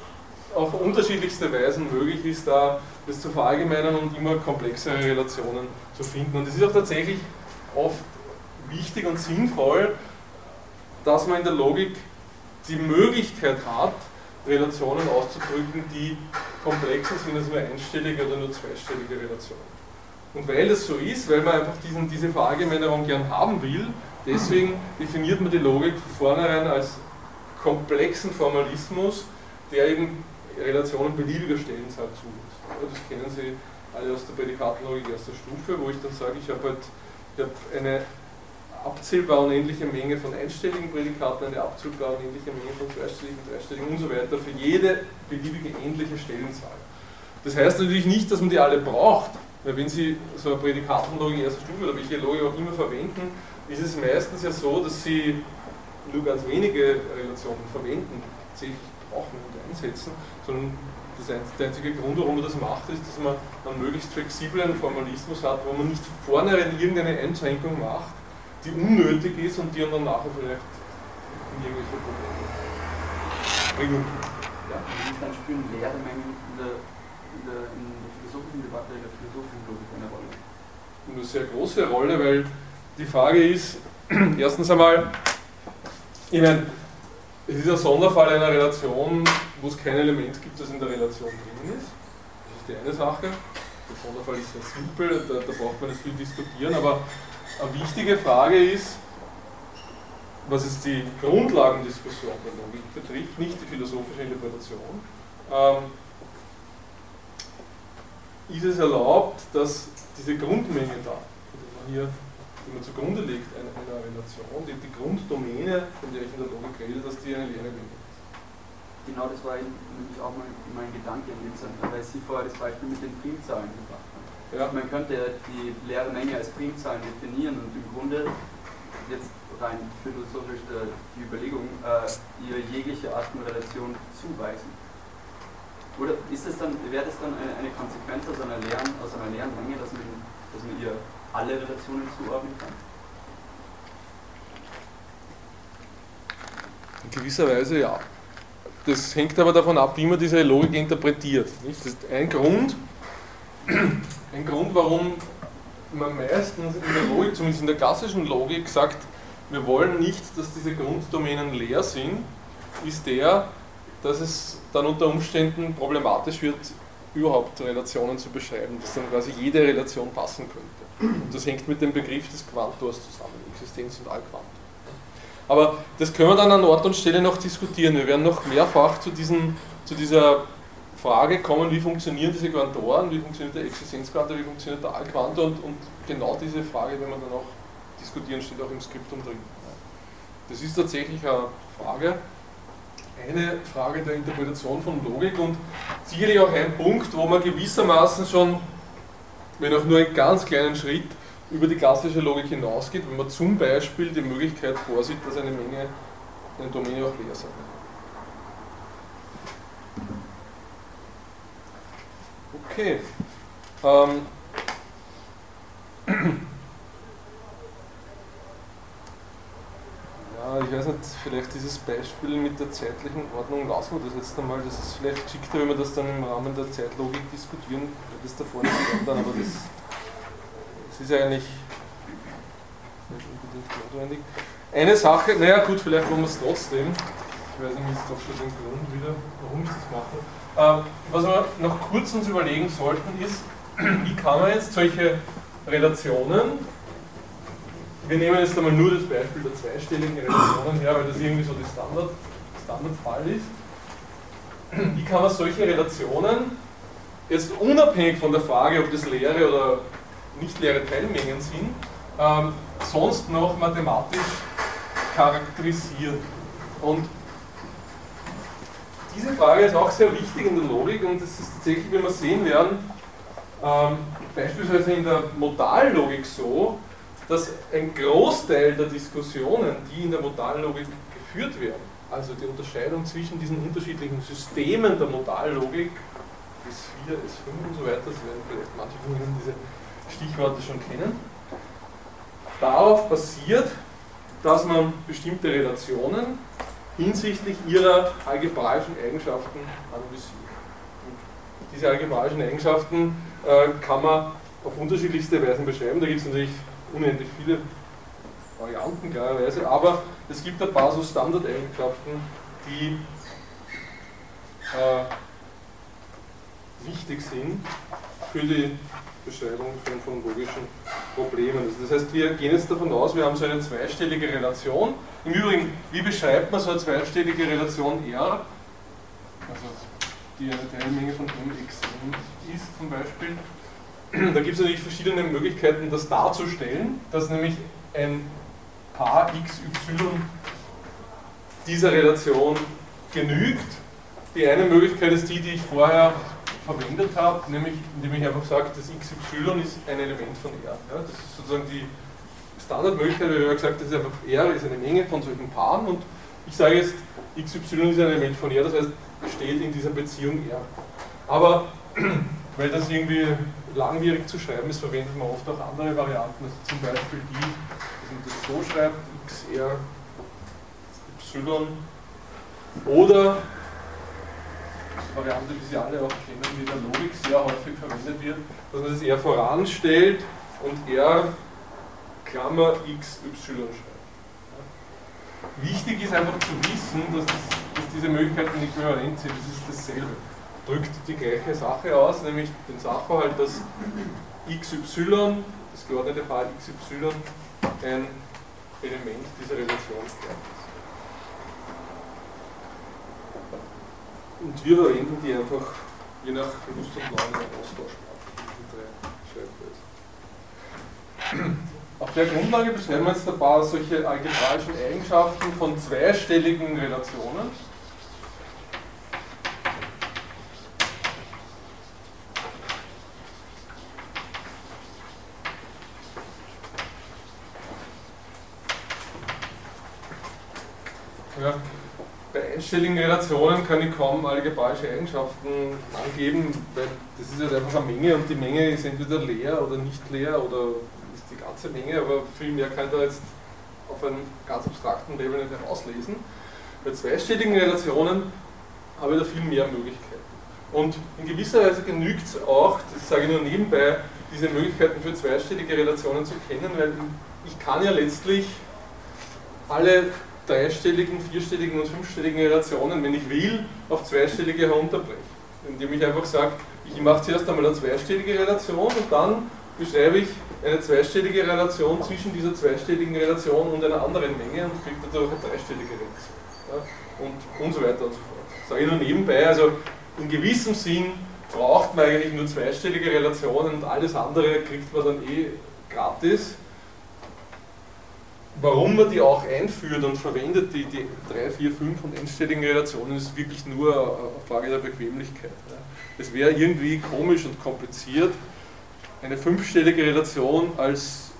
Speaker 1: auf unterschiedlichste Weisen möglich ist, da das zu verallgemeinern und immer komplexere Relationen zu finden. Und es ist auch tatsächlich oft wichtig und sinnvoll, dass man in der Logik die Möglichkeit hat, Relationen auszudrücken, die komplexer sind als nur einstellige oder nur zweistellige Relationen. Und weil das so ist, weil man einfach diesen, diese Verallgemeinerung gern haben will, deswegen definiert man die Logik von vornherein als komplexen Formalismus, der eben Relationen beliebiger Stellenzahl zulässt. Das kennen Sie alle aus der Prädikatenlogik erster Stufe, wo ich dann sage, ich habe halt ich hab eine abzählbar unendliche Menge von einstelligen Prädikaten, eine abzählbar unendliche Menge von zweistelligen, dreistelligen und so weiter für jede beliebige endliche Stellenzahl. Das heißt natürlich nicht, dass man die alle braucht, weil wenn Sie so eine Prädikatenlogik erster Stufe oder welche Logik auch immer verwenden, ist es meistens ja so, dass Sie nur ganz wenige Relationen verwenden, tatsächlich brauchen und einsetzen, sondern der einzige Grund, warum man das macht, ist, dass man einen möglichst flexiblen Formalismus hat, wo man nicht vornherein irgendeine Einschränkung macht, die unnötig ist und die dann nachher vielleicht in irgendwelche Probleme bringen.
Speaker 3: Ja, inwiefern spielen leere Mengen in der, in der, in der philosophischen Debatte, in der philosophischen Logik eine Rolle?
Speaker 1: Eine sehr große Rolle, weil die Frage ist, erstens einmal, ich meine, es ist ein Sonderfall einer Relation, wo es kein Element gibt, das in der Relation drin ist. Das ist die eine Sache. Der Sonderfall ist sehr simpel, da, da braucht man nicht viel diskutieren, aber eine wichtige Frage ist, was jetzt die Grundlagendiskussion der Logik betrifft, nicht die philosophische Interpretation, ähm, ist es erlaubt, dass diese Grundmenge da, die man hier die man zugrunde legt, einer, einer Relation, die, die Grunddomäne, von der ich in der Logik rede, dass die eine leere Menge ist.
Speaker 3: Genau, das war nämlich auch mein, mein Gedanke Sinne, weil Sie vorher das Beispiel mit den Primzahlen gebracht haben.
Speaker 1: Ja.
Speaker 3: Man könnte die leere Menge als Primzahlen definieren und im Grunde jetzt rein philosophisch die Überlegung, äh, ihr jegliche Art von Relation zuweisen. Oder ist es dann, wäre das dann eine, eine Konsequenz aus einer leeren, aus einer leeren Menge, dass man, dass man ihr alle Relationen zuordnen kann?
Speaker 1: In gewisser Weise ja. Das hängt aber davon ab, wie man diese Logik interpretiert. Ein Grund, ein Grund, warum man meistens in der Logik, zumindest in der klassischen Logik, sagt, wir wollen nicht, dass diese Grunddomänen leer sind, ist der, dass es dann unter Umständen problematisch wird, überhaupt Relationen zu beschreiben, dass dann quasi jede Relation passen könnte. Und das hängt mit dem Begriff des Quantors zusammen, Existenz und Allquant. Aber das können wir dann an Ort und Stelle noch diskutieren. Wir werden noch mehrfach zu, diesen, zu dieser Frage kommen, wie funktionieren diese Quantoren, wie funktioniert der Existenzquantor, wie funktioniert der Allquantor und, und genau diese Frage werden wir dann auch diskutieren, steht auch im Skriptum drin. Das ist tatsächlich eine Frage, eine Frage der Interpretation von Logik und sicherlich auch ein Punkt, wo man gewissermaßen schon, wenn auch nur einen ganz kleinen Schritt, über die klassische Logik hinausgeht, wenn man zum Beispiel die Möglichkeit vorsieht, dass eine Menge, eine Domäne auch leer sein kann. Okay. Ähm. Ich weiß nicht, vielleicht dieses Beispiel mit der zeitlichen Ordnung lassen wir das jetzt einmal. Das ist vielleicht geschickter, wenn wir das dann im Rahmen der Zeitlogik diskutieren, weil das da vorne steht dann, aber das, das ist eigentlich nicht unbedingt notwendig. Eine Sache, naja gut, vielleicht wollen wir es trotzdem. Ich weiß nicht, ist doch schon den Grund wieder, warum ich das mache. Ähm, was wir noch kurz uns überlegen sollten, ist, wie kann man jetzt solche Relationen wir nehmen jetzt einmal nur das Beispiel der zweistelligen Relationen her, weil das irgendwie so der Standard, Standardfall ist. Wie kann man solche Relationen jetzt unabhängig von der Frage, ob das leere oder nicht leere Teilmengen sind, ähm, sonst noch mathematisch charakterisieren? Und diese Frage ist auch sehr wichtig in der Logik und das ist tatsächlich, wie wir sehen werden, ähm, beispielsweise in der Modallogik so, dass ein Großteil der Diskussionen, die in der Modallogik geführt werden, also die Unterscheidung zwischen diesen unterschiedlichen Systemen der Modallogik, S4, S5 und so weiter, das werden vielleicht manche von Ihnen diese Stichworte schon kennen, darauf basiert, dass man bestimmte Relationen hinsichtlich ihrer algebraischen Eigenschaften analysiert. Und diese algebraischen Eigenschaften äh, kann man auf unterschiedlichste Weisen beschreiben. Da gibt es natürlich unendlich viele Varianten klarerweise, aber es gibt ein paar so Standardeigenschaften, die äh, wichtig sind für die Beschreibung von, von logischen Problemen. Also das heißt, wir gehen jetzt davon aus, wir haben so eine zweistellige Relation. Im Übrigen, wie beschreibt man so eine zweistellige Relation R? Also die eine Teilmenge von mxn ist zum Beispiel. Da gibt es natürlich verschiedene Möglichkeiten, das darzustellen, dass nämlich ein Paar XY dieser Relation genügt. Die eine Möglichkeit ist die, die ich vorher verwendet habe, nämlich indem ich einfach sage, das XY ist ein Element von R. Ja, das ist sozusagen die Standardmöglichkeit, weil habe gesagt, das ist einfach R ist eine Menge von solchen Paaren und ich sage jetzt, XY ist ein Element von R, das heißt, steht in dieser Beziehung R. Aber weil das irgendwie langwierig zu schreiben ist, verwendet man oft auch andere Varianten, also zum Beispiel die, dass man das so schreibt, xr, y, oder Variante, wie Sie alle auch kennen, die in der Logik sehr häufig verwendet wird, dass man das R voranstellt und R Klammer XY schreibt. Wichtig ist einfach zu wissen, dass, das, dass diese Möglichkeiten äquivalent sind, das ist dasselbe drückt die gleiche Sache aus, nämlich den Sachverhalt, dass xy, das geordnete Paar xy, ein Element dieser Relation ist. Und wir verwenden die einfach je nach Lust und Laune austauschbar. Auf der Grundlage beschreiben wir jetzt ein paar solche algebraischen Eigenschaften von zweistelligen Relationen. Ja, bei einstelligen Relationen kann ich kaum algebraische Eigenschaften angeben, weil das ist halt einfach eine Menge und die Menge ist entweder leer oder nicht leer oder ist die ganze Menge, aber viel mehr kann ich da jetzt auf einem ganz abstrakten Level nicht herauslesen. Bei zweistelligen Relationen habe ich da viel mehr Möglichkeiten. Und in gewisser Weise genügt es auch, das sage ich nur nebenbei, diese Möglichkeiten für zweistellige Relationen zu kennen, weil ich kann ja letztlich alle dreistelligen, vierstelligen und fünfstelligen Relationen, wenn ich will, auf zweistellige herunterbrechen. Indem ich einfach sage, ich mache zuerst einmal eine zweistellige Relation und dann beschreibe ich eine zweistellige Relation zwischen dieser zweistelligen Relation und einer anderen Menge und kriege dadurch eine dreistellige Relation. Ja, und, und so weiter und so fort. Sage ich nur nebenbei, also in gewissem Sinn braucht man eigentlich nur zweistellige Relationen und alles andere kriegt man dann eh gratis. Warum man die auch einführt und verwendet, die, die 3, 4, 5 und endstelligen Relationen, ist wirklich nur eine Frage der Bequemlichkeit. Es wäre irgendwie komisch und kompliziert, eine fünfstellige Relation als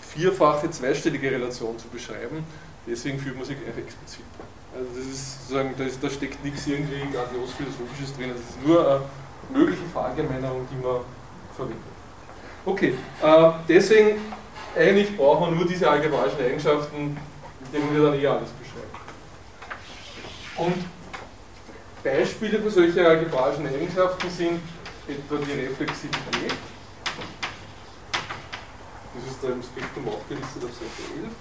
Speaker 1: vierfache zweistellige Relation zu beschreiben. Deswegen führt man sich einfach explizit. Also das ist sozusagen, da, ist, da steckt nichts irgendwie grandios Philosophisches drin, es ist nur eine mögliche Verallgemeinerung, die man verwendet. Okay, äh, deswegen eigentlich brauchen wir nur diese algebraischen Eigenschaften, mit denen wir dann eh alles beschreiben. Und Beispiele für solche algebraischen Eigenschaften sind etwa die Reflexivität. Das ist da im Spektrum aufgelistet auf Seite 11.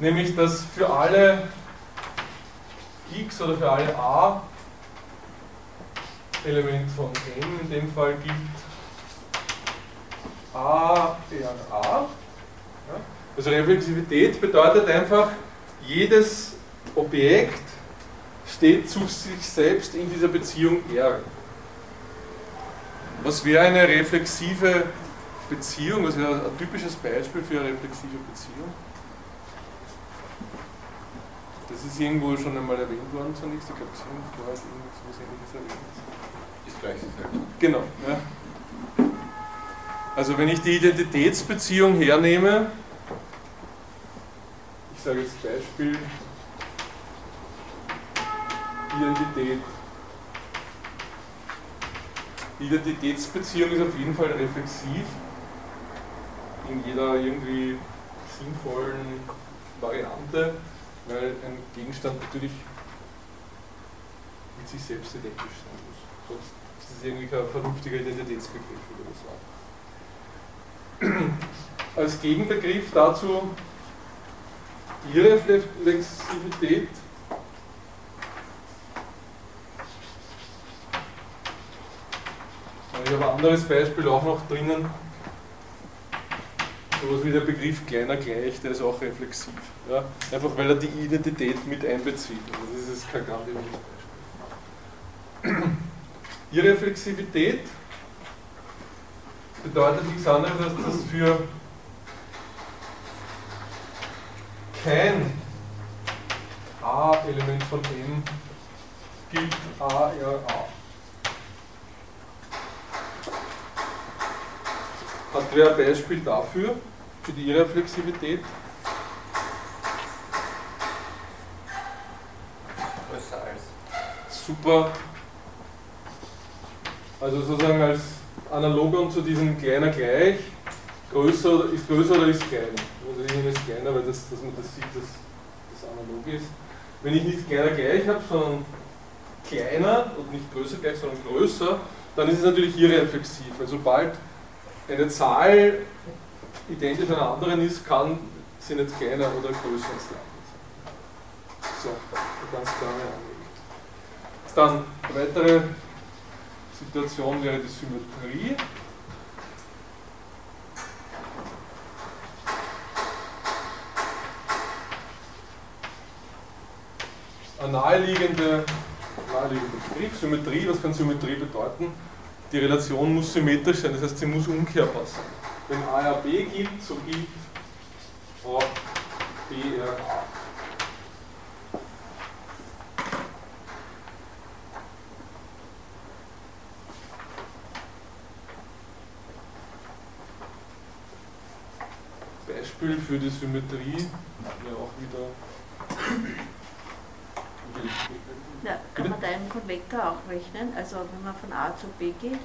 Speaker 1: Nämlich, dass für alle x oder für alle a Element von n in dem Fall gilt a eher a. Also Reflexivität bedeutet einfach, jedes Objekt steht zu sich selbst in dieser Beziehung R. Was wäre eine reflexive Beziehung? Was wäre ein typisches Beispiel für eine reflexive Beziehung? Das ist irgendwo schon einmal erwähnt worden zunächst. Ich glaube, Sie haben vorher irgendwas Ähnliches erwähnt.
Speaker 4: Das gleiche.
Speaker 1: Genau. Ja. Also wenn ich die Identitätsbeziehung hernehme, ich sage jetzt Beispiel Identität. Die Identitätsbeziehung ist auf jeden Fall reflexiv in jeder irgendwie sinnvollen Variante, weil ein Gegenstand natürlich mit sich selbst identisch sein muss. Sonst ist es irgendwie kein vernünftiger Identitätsbegriff, würde ich sagen. Als Gegenbegriff dazu Irreflexivität Ich habe ein anderes Beispiel auch noch drinnen. Sowas wie der Begriff kleiner gleich, der ist auch reflexiv. Ja? Einfach weil er die Identität mit einbezieht. Also das ist kein Beispiel. Irreflexivität bedeutet nichts anderes, als dass für kein A-Element von n gilt A, R, A. Hat wer ein Beispiel dafür, für die Irreflexivität?
Speaker 4: Größer als.
Speaker 1: Super. Also sozusagen als Analogon zu diesem kleiner gleich, größer ist größer oder ist kleiner. Also ich nehme es kleiner, weil das, dass man das sieht, dass das analog ist. Wenn ich nicht kleiner gleich habe, sondern kleiner und nicht größer gleich, sondern größer, dann ist es natürlich irreflexiv. Also sobald eine Zahl identisch einer anderen ist, kann sie nicht kleiner oder größer als die andere sein. So, eine ganz klare Anlegung. Dann weitere Situation wäre die Symmetrie. Ein naheliegender, naheliegender Begriff, Symmetrie, was kann Symmetrie bedeuten? Die Relation muss symmetrisch sein, das heißt, sie muss umkehrbar sein. Wenn A ja B gibt, so gibt auch B R A. Beispiel für die Symmetrie wäre auch wieder.
Speaker 6: Na, kann man da einen Konvektor auch rechnen? Also wenn man von A zu B geht,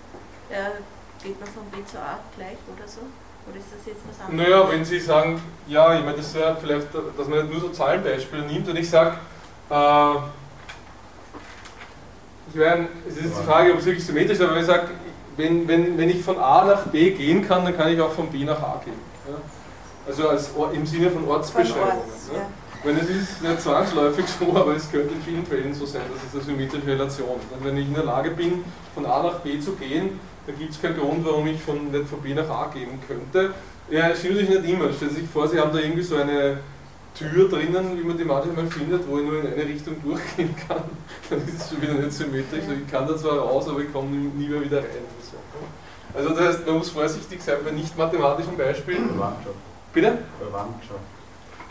Speaker 6: äh, geht man von B zu A gleich oder so? Oder ist das jetzt was anderes?
Speaker 1: Naja, wenn Sie sagen, ja, ich meine, das wäre vielleicht, dass man nicht nur so Zahlenbeispiele nimmt und ich sage, äh, ich meine, es ist die Frage, ob es wirklich symmetrisch ist, aber wenn ich sage, wenn, wenn, wenn ich von A nach B gehen kann, dann kann ich auch von B nach A gehen. Ja? Also als, im Sinne von Ortsbeschreibungen.
Speaker 6: Orts,
Speaker 1: ja?
Speaker 6: ja.
Speaker 1: Wenn es ist nicht zwangsläufig so, aber es könnte in vielen Fällen so sein, das ist eine symmetrische Relation. Und wenn ich in der Lage bin, von A nach B zu gehen, dann gibt es keinen Grund, warum ich von, nicht von B nach A gehen könnte. Ja, es stimmt natürlich nicht immer. Stellen Sie sich vor, Sie haben da irgendwie so eine Tür drinnen, wie man die manchmal findet, wo ich nur in eine Richtung durchgehen kann. Dann ist es schon wieder nicht symmetrisch. Ich kann da zwar raus, aber ich komme nie mehr wieder rein. Also das heißt, man muss vorsichtig sein bei nicht mathematischen Beispielen.
Speaker 7: Verwandtschaft.
Speaker 1: Bitte?
Speaker 7: Verwandtschaft.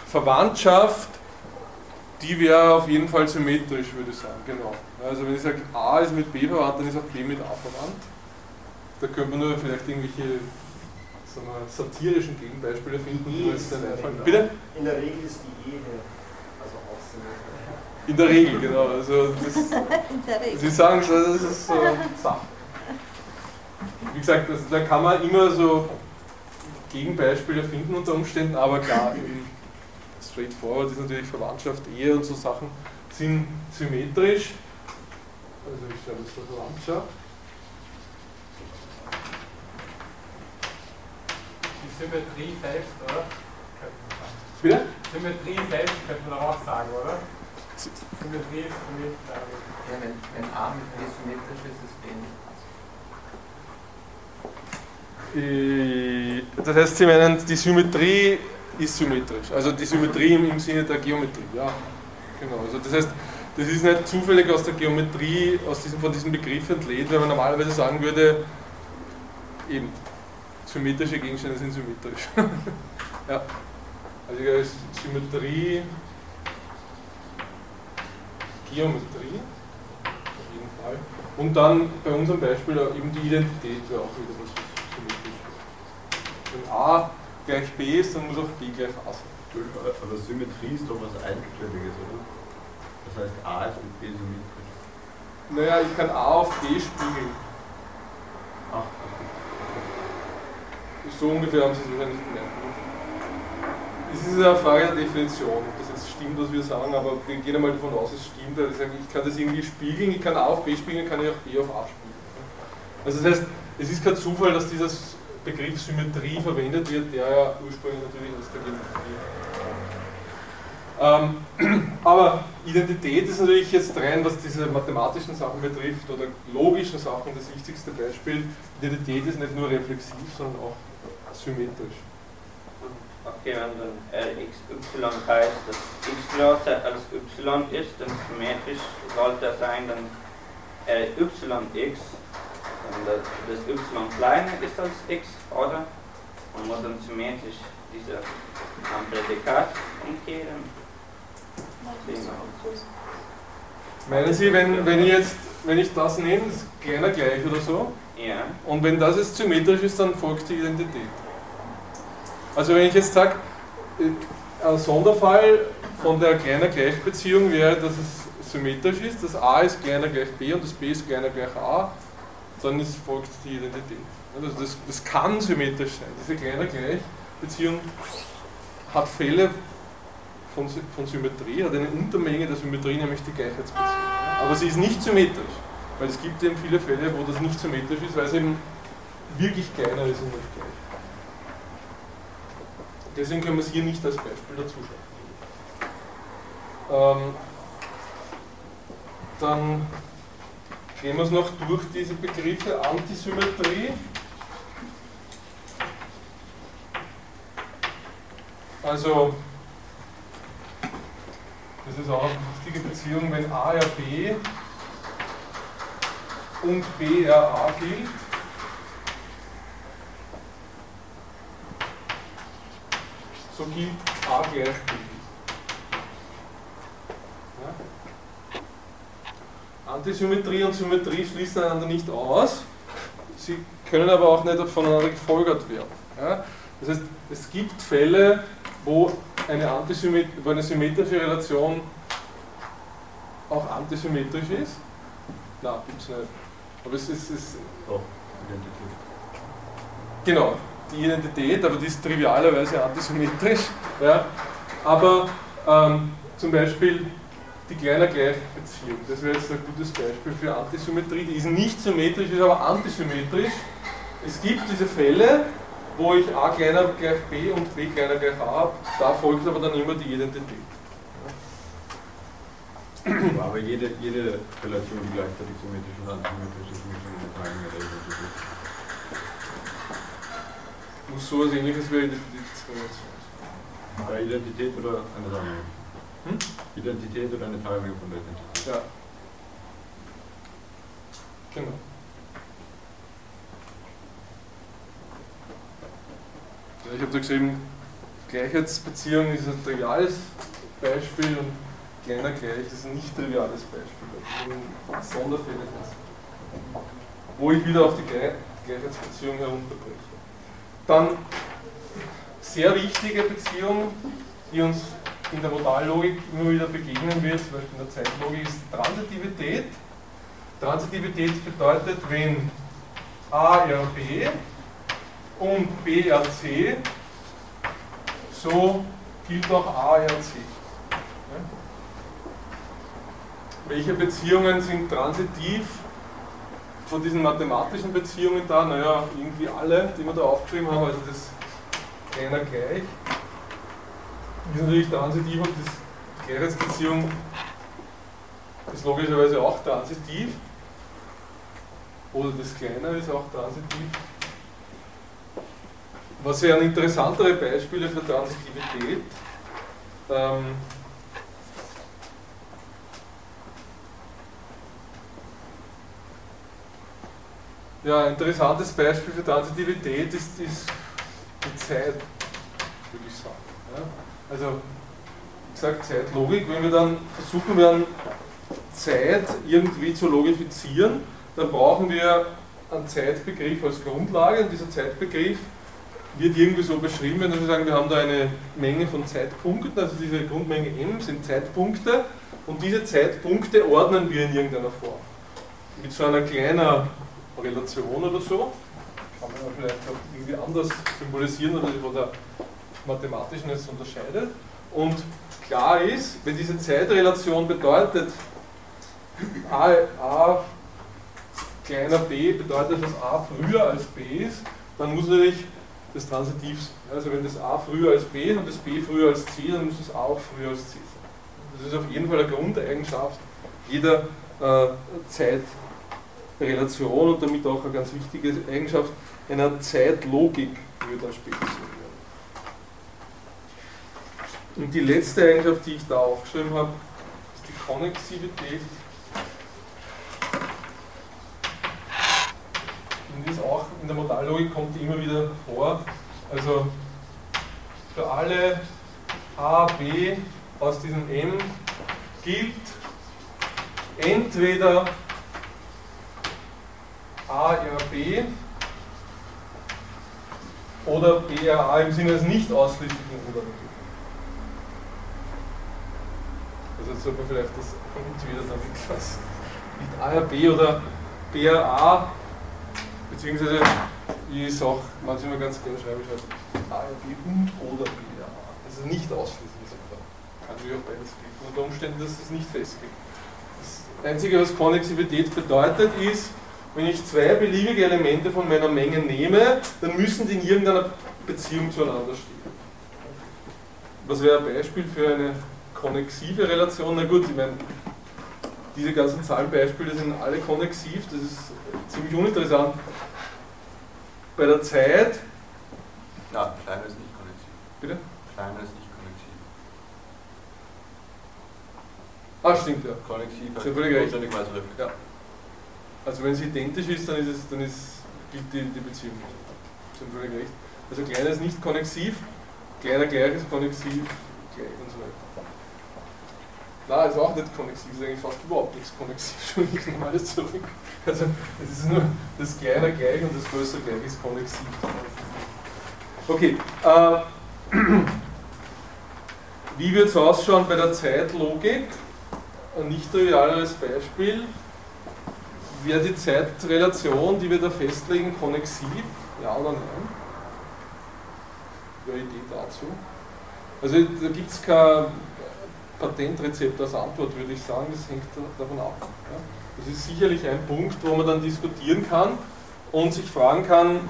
Speaker 1: Verwandtschaft, die wäre auf jeden Fall symmetrisch, würde ich sagen, genau. Also wenn ich sage, A ist mit B verwandt, dann ist auch B mit A verwandt. Da könnte man nur vielleicht irgendwelche sagen wir, satirischen Gegenbeispiele finden, die jetzt nicht einfallen. Bitte?
Speaker 8: In der Regel ist die Ehe also auch symmetrisch.
Speaker 1: In der Regel, genau. Also das,
Speaker 6: In der Regel.
Speaker 1: Sie sagen schon, das ist so Sache. Wie gesagt, das, da kann man immer so Gegenbeispiele finden unter Umständen, aber klar, straightforward ist natürlich Verwandtschaft, Ehe und so Sachen sind symmetrisch. Also ich schreibe jetzt da Verwandtschaft.
Speaker 2: Die Symmetrie selbst, oder? Könnte man sagen.
Speaker 1: Bitte?
Speaker 2: Symmetrie selbst könnte man auch sagen, oder? Symmetrie ist für mich klar.
Speaker 4: Ja, wenn, wenn A mit B symmetrisch ist, ist B nicht
Speaker 1: Das heißt, Sie meinen, die Symmetrie ist symmetrisch. Also die Symmetrie im, Sinne der Geometrie, ja. Genau. Also das heißt, das ist nicht zufällig aus der Geometrie, aus diesem, von diesem Begriff entlehnt, wenn man normalerweise sagen würde, eben, symmetrische Gegenstände sind symmetrisch. ja. Also ja, ist Symmetrie, Geometrie, auf jeden Fall. Und dann bei unserem Beispiel eben die Identität wäre auch wieder was. Wenn A gleich B ist, dann muss auch B gleich A sein.
Speaker 7: Aber Symmetrie ist doch was Eingestelliges, oder? Das heißt, A ist mit B symmetrisch.
Speaker 1: Naja, ich kann A auf B spiegeln.
Speaker 7: Ach,
Speaker 1: So ungefähr haben Sie es wahrscheinlich gemerkt. Es ist eine Frage der Definition, ob das jetzt stimmt, was wir sagen, aber wir gehen einmal davon aus, es stimmt. Also ich kann das irgendwie spiegeln, ich kann A auf B spiegeln, kann ich auch B auf A spiegeln. Also das heißt, es ist kein Zufall, dass dieser Begriff Symmetrie verwendet wird, der ja ursprünglich natürlich aus der Geometrie ähm, aber Identität ist natürlich jetzt rein, was diese mathematischen Sachen betrifft oder logischen Sachen, das wichtigste Beispiel. Identität ist nicht nur reflexiv, sondern auch symmetrisch.
Speaker 5: Okay, wenn dann Rxy heißt, dass y als y ist, dann symmetrisch sollte sein, dann dann das, das y kleiner ist als x, oder? Man muss dann symmetrisch diese am Prädikat umkehren.
Speaker 1: Meinen Sie, wenn, wenn ich jetzt, wenn ich das nehme, das ist kleiner gleich oder so,
Speaker 5: Ja,
Speaker 1: und wenn das jetzt symmetrisch ist, dann folgt die Identität. Also wenn ich jetzt sage, ein Sonderfall von der kleiner Gleichbeziehung wäre, dass es symmetrisch ist, das a ist kleiner gleich b und das b ist kleiner gleich a, dann ist, folgt die Identität. Also das, das kann symmetrisch sein. Diese kleiner Gleichbeziehung hat Fälle von, von Symmetrie, hat eine Untermenge der Symmetrie, nämlich die Gleichheitsbeziehung. Aber sie ist nicht symmetrisch, weil es gibt eben viele Fälle, wo das nicht symmetrisch ist, weil es eben wirklich kleiner ist und nicht gleich. Deswegen können wir es hier nicht als Beispiel dazu schauen. Ähm, dann gehen wir es noch durch diese Begriffe Antisymmetrie. Also, das ist auch eine wichtige Beziehung, wenn A ja B und B ja A gilt. So gilt A gleich B. Ja? Antisymmetrie und Symmetrie schließen einander nicht aus. Sie können aber auch nicht voneinander gefolgert werden. Ja? Das heißt, es gibt Fälle, wo eine, Antisymmet wo eine symmetrische Relation auch antisymmetrisch ist. Nein, gibt es nicht. Aber es ist, es,
Speaker 7: doch, Identität.
Speaker 1: Genau, die Identität, aber die ist trivialerweise antisymmetrisch. Ja. Aber ähm, zum Beispiel die kleiner Gleichbeziehung. Das wäre jetzt ein gutes Beispiel für Antisymmetrie. Die ist nicht symmetrisch, ist aber antisymmetrisch. Es gibt diese Fälle, wo ich a kleiner gleich b und b kleiner gleich a habe. Da folgt aber dann immer die Identität.
Speaker 7: Aber jede, jede Relation, die gleichzeitig symmetrisch und antisymmetrisch ist, muss man ja, Identität.
Speaker 1: Muss so etwas ähnliches wie Identitätsrelation sein.
Speaker 7: Bei Identität oder eine Sammlung?
Speaker 1: Hm?
Speaker 7: Identität oder eine Teilmenge von der Identität.
Speaker 1: Ja. Genau. Ich habe da geschrieben, Gleichheitsbeziehung ist ein triviales Beispiel und kleiner gleich ist ein nicht triviales Beispiel. Das sind Sonderfälle, das, wo ich wieder auf die Gleich- Gleichheitsbeziehung herunterbreche. Dann sehr wichtige Beziehung, die uns in der Modallogik immer wieder begegnen wird, zum Beispiel in der Zeitlogik, ist Transitivität. Transitivität bedeutet, wenn ARB und BRC, so gilt auch ARC. Welche Beziehungen sind transitiv von diesen mathematischen Beziehungen da? Naja, irgendwie alle, die wir da aufgeschrieben haben, also das kleiner gleich ist natürlich transitiv und das, die Gleichheitsbeziehung ist logischerweise auch transitiv. Oder das Kleiner ist auch transitiv. Was wären interessantere Beispiele für Transitivität? Ähm, ja, ein interessantes Beispiel für Transitivität ist, ist die Zeit, würde ich sagen. Ja? Also, wie gesagt, Zeitlogik, wenn wir dann versuchen werden, Zeit irgendwie zu logifizieren, dann brauchen wir einen Zeitbegriff als Grundlage. Und dieser Zeitbegriff wird irgendwie so beschrieben, dass wir sagen, wir haben da eine Menge von Zeitpunkten, also diese Grundmenge m sind Zeitpunkte. Und diese Zeitpunkte ordnen wir in irgendeiner Form. Mit so einer kleinen Relation oder so, kann man vielleicht auch irgendwie anders symbolisieren oder mathematischen jetzt unterscheidet. Und klar ist, wenn diese Zeitrelation bedeutet, a, a kleiner b bedeutet, dass a früher als b ist, dann muss natürlich das transitiv sein. Also wenn das a früher als b ist und das b früher als c, dann muss das a auch früher als c sein. Das ist auf jeden Fall eine Grundeigenschaft jeder äh, Zeitrelation und damit auch eine ganz wichtige Eigenschaft einer Zeitlogik, wie wir dann später sehen. Und die letzte Eigenschaft, die ich da aufgeschrieben habe, ist die Konnexivität. Und ist auch in der Modallogik kommt die immer wieder vor. Also für alle A, B aus diesem M gilt entweder A, R, B oder B, R, A im Sinne des nicht ausschließlichen oder. Also jetzt sollte man vielleicht das entweder damit lassen. Nicht A, R, B oder B, R, A Beziehungsweise, ich sage manchmal ganz gerne, schreibe ich halt A, B und oder B, A. Das ist nicht ausschließlich sogar. Kann natürlich auch beides geben. Unter Umständen, dass es nicht festgelegt. Das Einzige, was Konnexivität bedeutet, ist, wenn ich zwei beliebige Elemente von meiner Menge nehme, dann müssen die in irgendeiner Beziehung zueinander stehen. Was wäre ein Beispiel für eine konnexive Relation? Na gut, ich meine, diese ganzen Zahlenbeispiele sind alle konnexiv, das ist ziemlich uninteressant. Bei der Zeit.
Speaker 7: Ja, kleiner ist nicht konnexiv.
Speaker 1: Bitte?
Speaker 7: Kleiner ist nicht konnexiv.
Speaker 1: Ah, stimmt, ja.
Speaker 7: Konnexiv
Speaker 1: haben völlig recht. Ja. Also wenn es identisch ist, dann ist es, dann ist, gilt die, die Beziehung. Sie haben völlig recht. Also kleiner ist nicht konnexiv, kleiner gleich ist konnexiv, gleich und so weiter. Nein, ist auch nicht konnexiv, ist eigentlich fast überhaupt nichts konnexiv. Entschuldigung, ich nehme alles zurück. Also es ist nur das Kleiner gleich und das Größere gleich ist konnexiv. Okay, äh, wie wird es ausschauen bei der Zeitlogik? Ein nicht trivialeres Beispiel. Wäre die Zeitrelation, die wir da festlegen, konnexiv? Ja oder nein? Wäre Idee dazu? Also da gibt es kein Patentrezept als Antwort, würde ich sagen, das hängt davon ab. Das ist sicherlich ein Punkt, wo man dann diskutieren kann und sich fragen kann,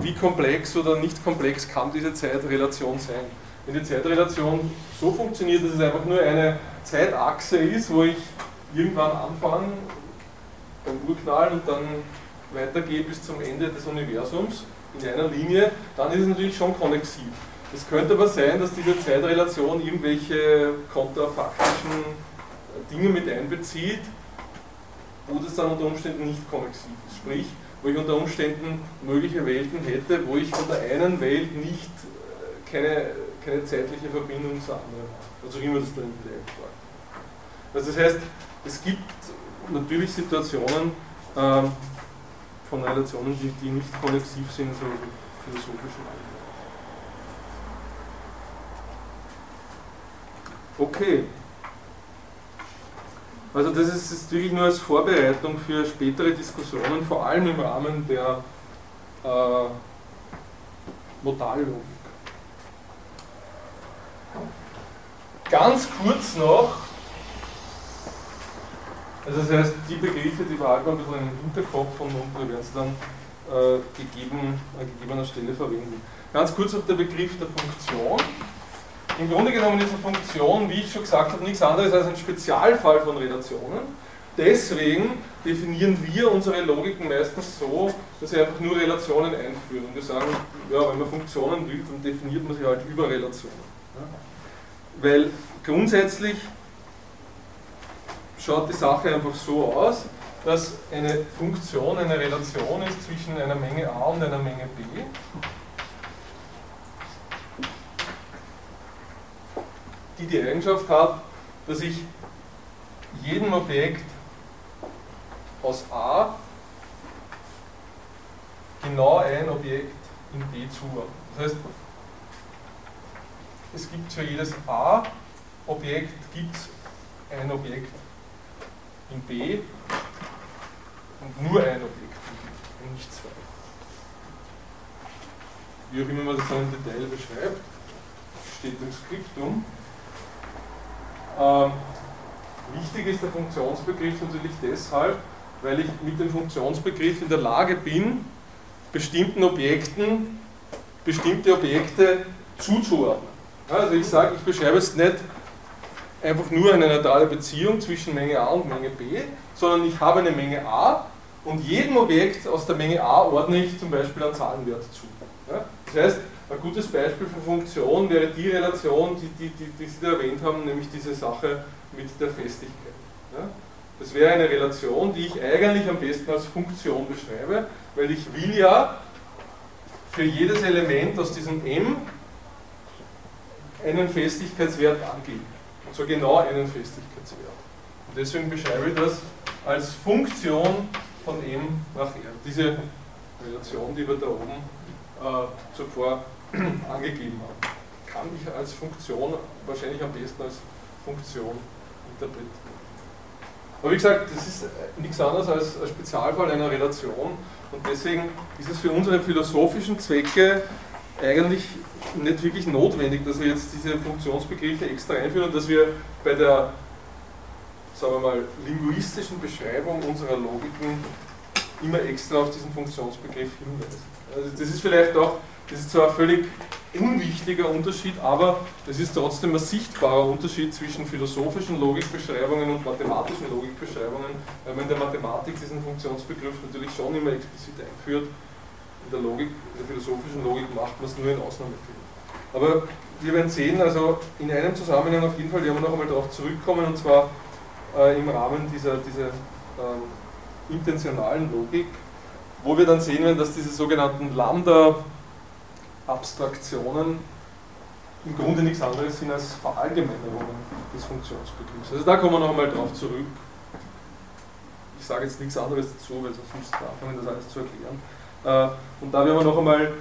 Speaker 1: wie komplex oder nicht komplex kann diese Zeitrelation sein. Wenn die Zeitrelation so funktioniert, dass es einfach nur eine Zeitachse ist, wo ich irgendwann anfange beim Urknall und dann weitergehe bis zum Ende des Universums in einer Linie, dann ist es natürlich schon konnexiv. Es könnte aber sein, dass diese Zeitrelation irgendwelche kontrafaktischen Dinge mit einbezieht, wo das dann unter Umständen nicht konnexiv ist. Sprich, wo ich unter Umständen mögliche Welten hätte, wo ich von der einen Welt nicht äh, keine, keine zeitliche Verbindung zur anderen habe. Also immer das im Detail Also das heißt, es gibt natürlich Situationen ähm, von Relationen, die, die nicht konnexiv sind, so philosophischen Ebene. Okay. Also das ist, ist wirklich nur als Vorbereitung für spätere Diskussionen, vor allem im Rahmen der äh, Modallogik. Ganz kurz noch, also das heißt, die Begriffe, die behalten wir ein bisschen im Hinterkopf und, und wir werden sie dann äh, gegeben, an gegebener Stelle verwenden. Ganz kurz noch der Begriff der Funktion. Im Grunde genommen ist eine Funktion, wie ich schon gesagt habe, nichts anderes als ein Spezialfall von Relationen. Deswegen definieren wir unsere Logiken meistens so, dass wir einfach nur Relationen einführen. Und wir sagen, ja, wenn man Funktionen will, dann definiert man sie halt über Relationen. Weil grundsätzlich schaut die Sache einfach so aus, dass eine Funktion eine Relation ist zwischen einer Menge a und einer Menge b die die Eigenschaft hat, dass ich jedem Objekt aus A genau ein Objekt in B zuordne. Das heißt, es gibt für jedes A-Objekt ein Objekt in B und nur ein Objekt in B und nicht zwei. Wie auch immer man das dann im Detail beschreibt, steht im Skriptum. Ähm, wichtig ist der Funktionsbegriff natürlich deshalb, weil ich mit dem Funktionsbegriff in der Lage bin, bestimmten Objekten bestimmte Objekte zuzuordnen. Also ich sage, ich beschreibe jetzt nicht einfach nur eine neutrale Beziehung zwischen Menge A und Menge B, sondern ich habe eine Menge A und jedem Objekt aus der Menge A ordne ich zum Beispiel einen Zahlenwert zu. Das heißt, ein gutes Beispiel für Funktion wäre die Relation, die, die, die, die Sie da erwähnt haben, nämlich diese Sache mit der Festigkeit. Ja? Das wäre eine Relation, die ich eigentlich am besten als Funktion beschreibe, weil ich will ja für jedes Element aus diesem M einen Festigkeitswert angeben. Und zwar genau einen Festigkeitswert. Und deswegen beschreibe ich das als Funktion von M nach R. Diese Relation, die wir da oben äh, zuvor angegeben haben. Kann ich als Funktion wahrscheinlich am besten als Funktion interpretieren. Aber wie gesagt, das ist äh, nichts anderes als ein Spezialfall einer Relation und deswegen ist es für unsere philosophischen Zwecke eigentlich nicht wirklich notwendig, dass wir jetzt diese Funktionsbegriffe extra einführen und dass wir bei der sagen wir mal, linguistischen Beschreibung unserer Logiken immer extra auf diesen Funktionsbegriff hinweisen. Also das ist vielleicht auch das ist zwar ein völlig unwichtiger Unterschied, aber es ist trotzdem ein sichtbarer Unterschied zwischen philosophischen Logikbeschreibungen und mathematischen Logikbeschreibungen, weil man in der Mathematik diesen Funktionsbegriff natürlich schon immer explizit einführt. In der Logik, in der philosophischen Logik macht man es nur in Ausnahmefällen. Aber wir werden sehen, also in einem Zusammenhang auf jeden Fall, werden wir noch einmal darauf zurückkommen, und zwar äh, im Rahmen dieser, dieser ähm, intentionalen Logik, wo wir dann sehen werden, dass diese sogenannten Lambda Abstraktionen im Grunde nichts anderes sind als Verallgemeinerungen des Funktionsbegriffs. Also da kommen wir noch einmal drauf zurück. Ich sage jetzt nichts anderes dazu, weil sonst müsste ich anfangen, das alles zu erklären. Äh, und da werden wir noch einmal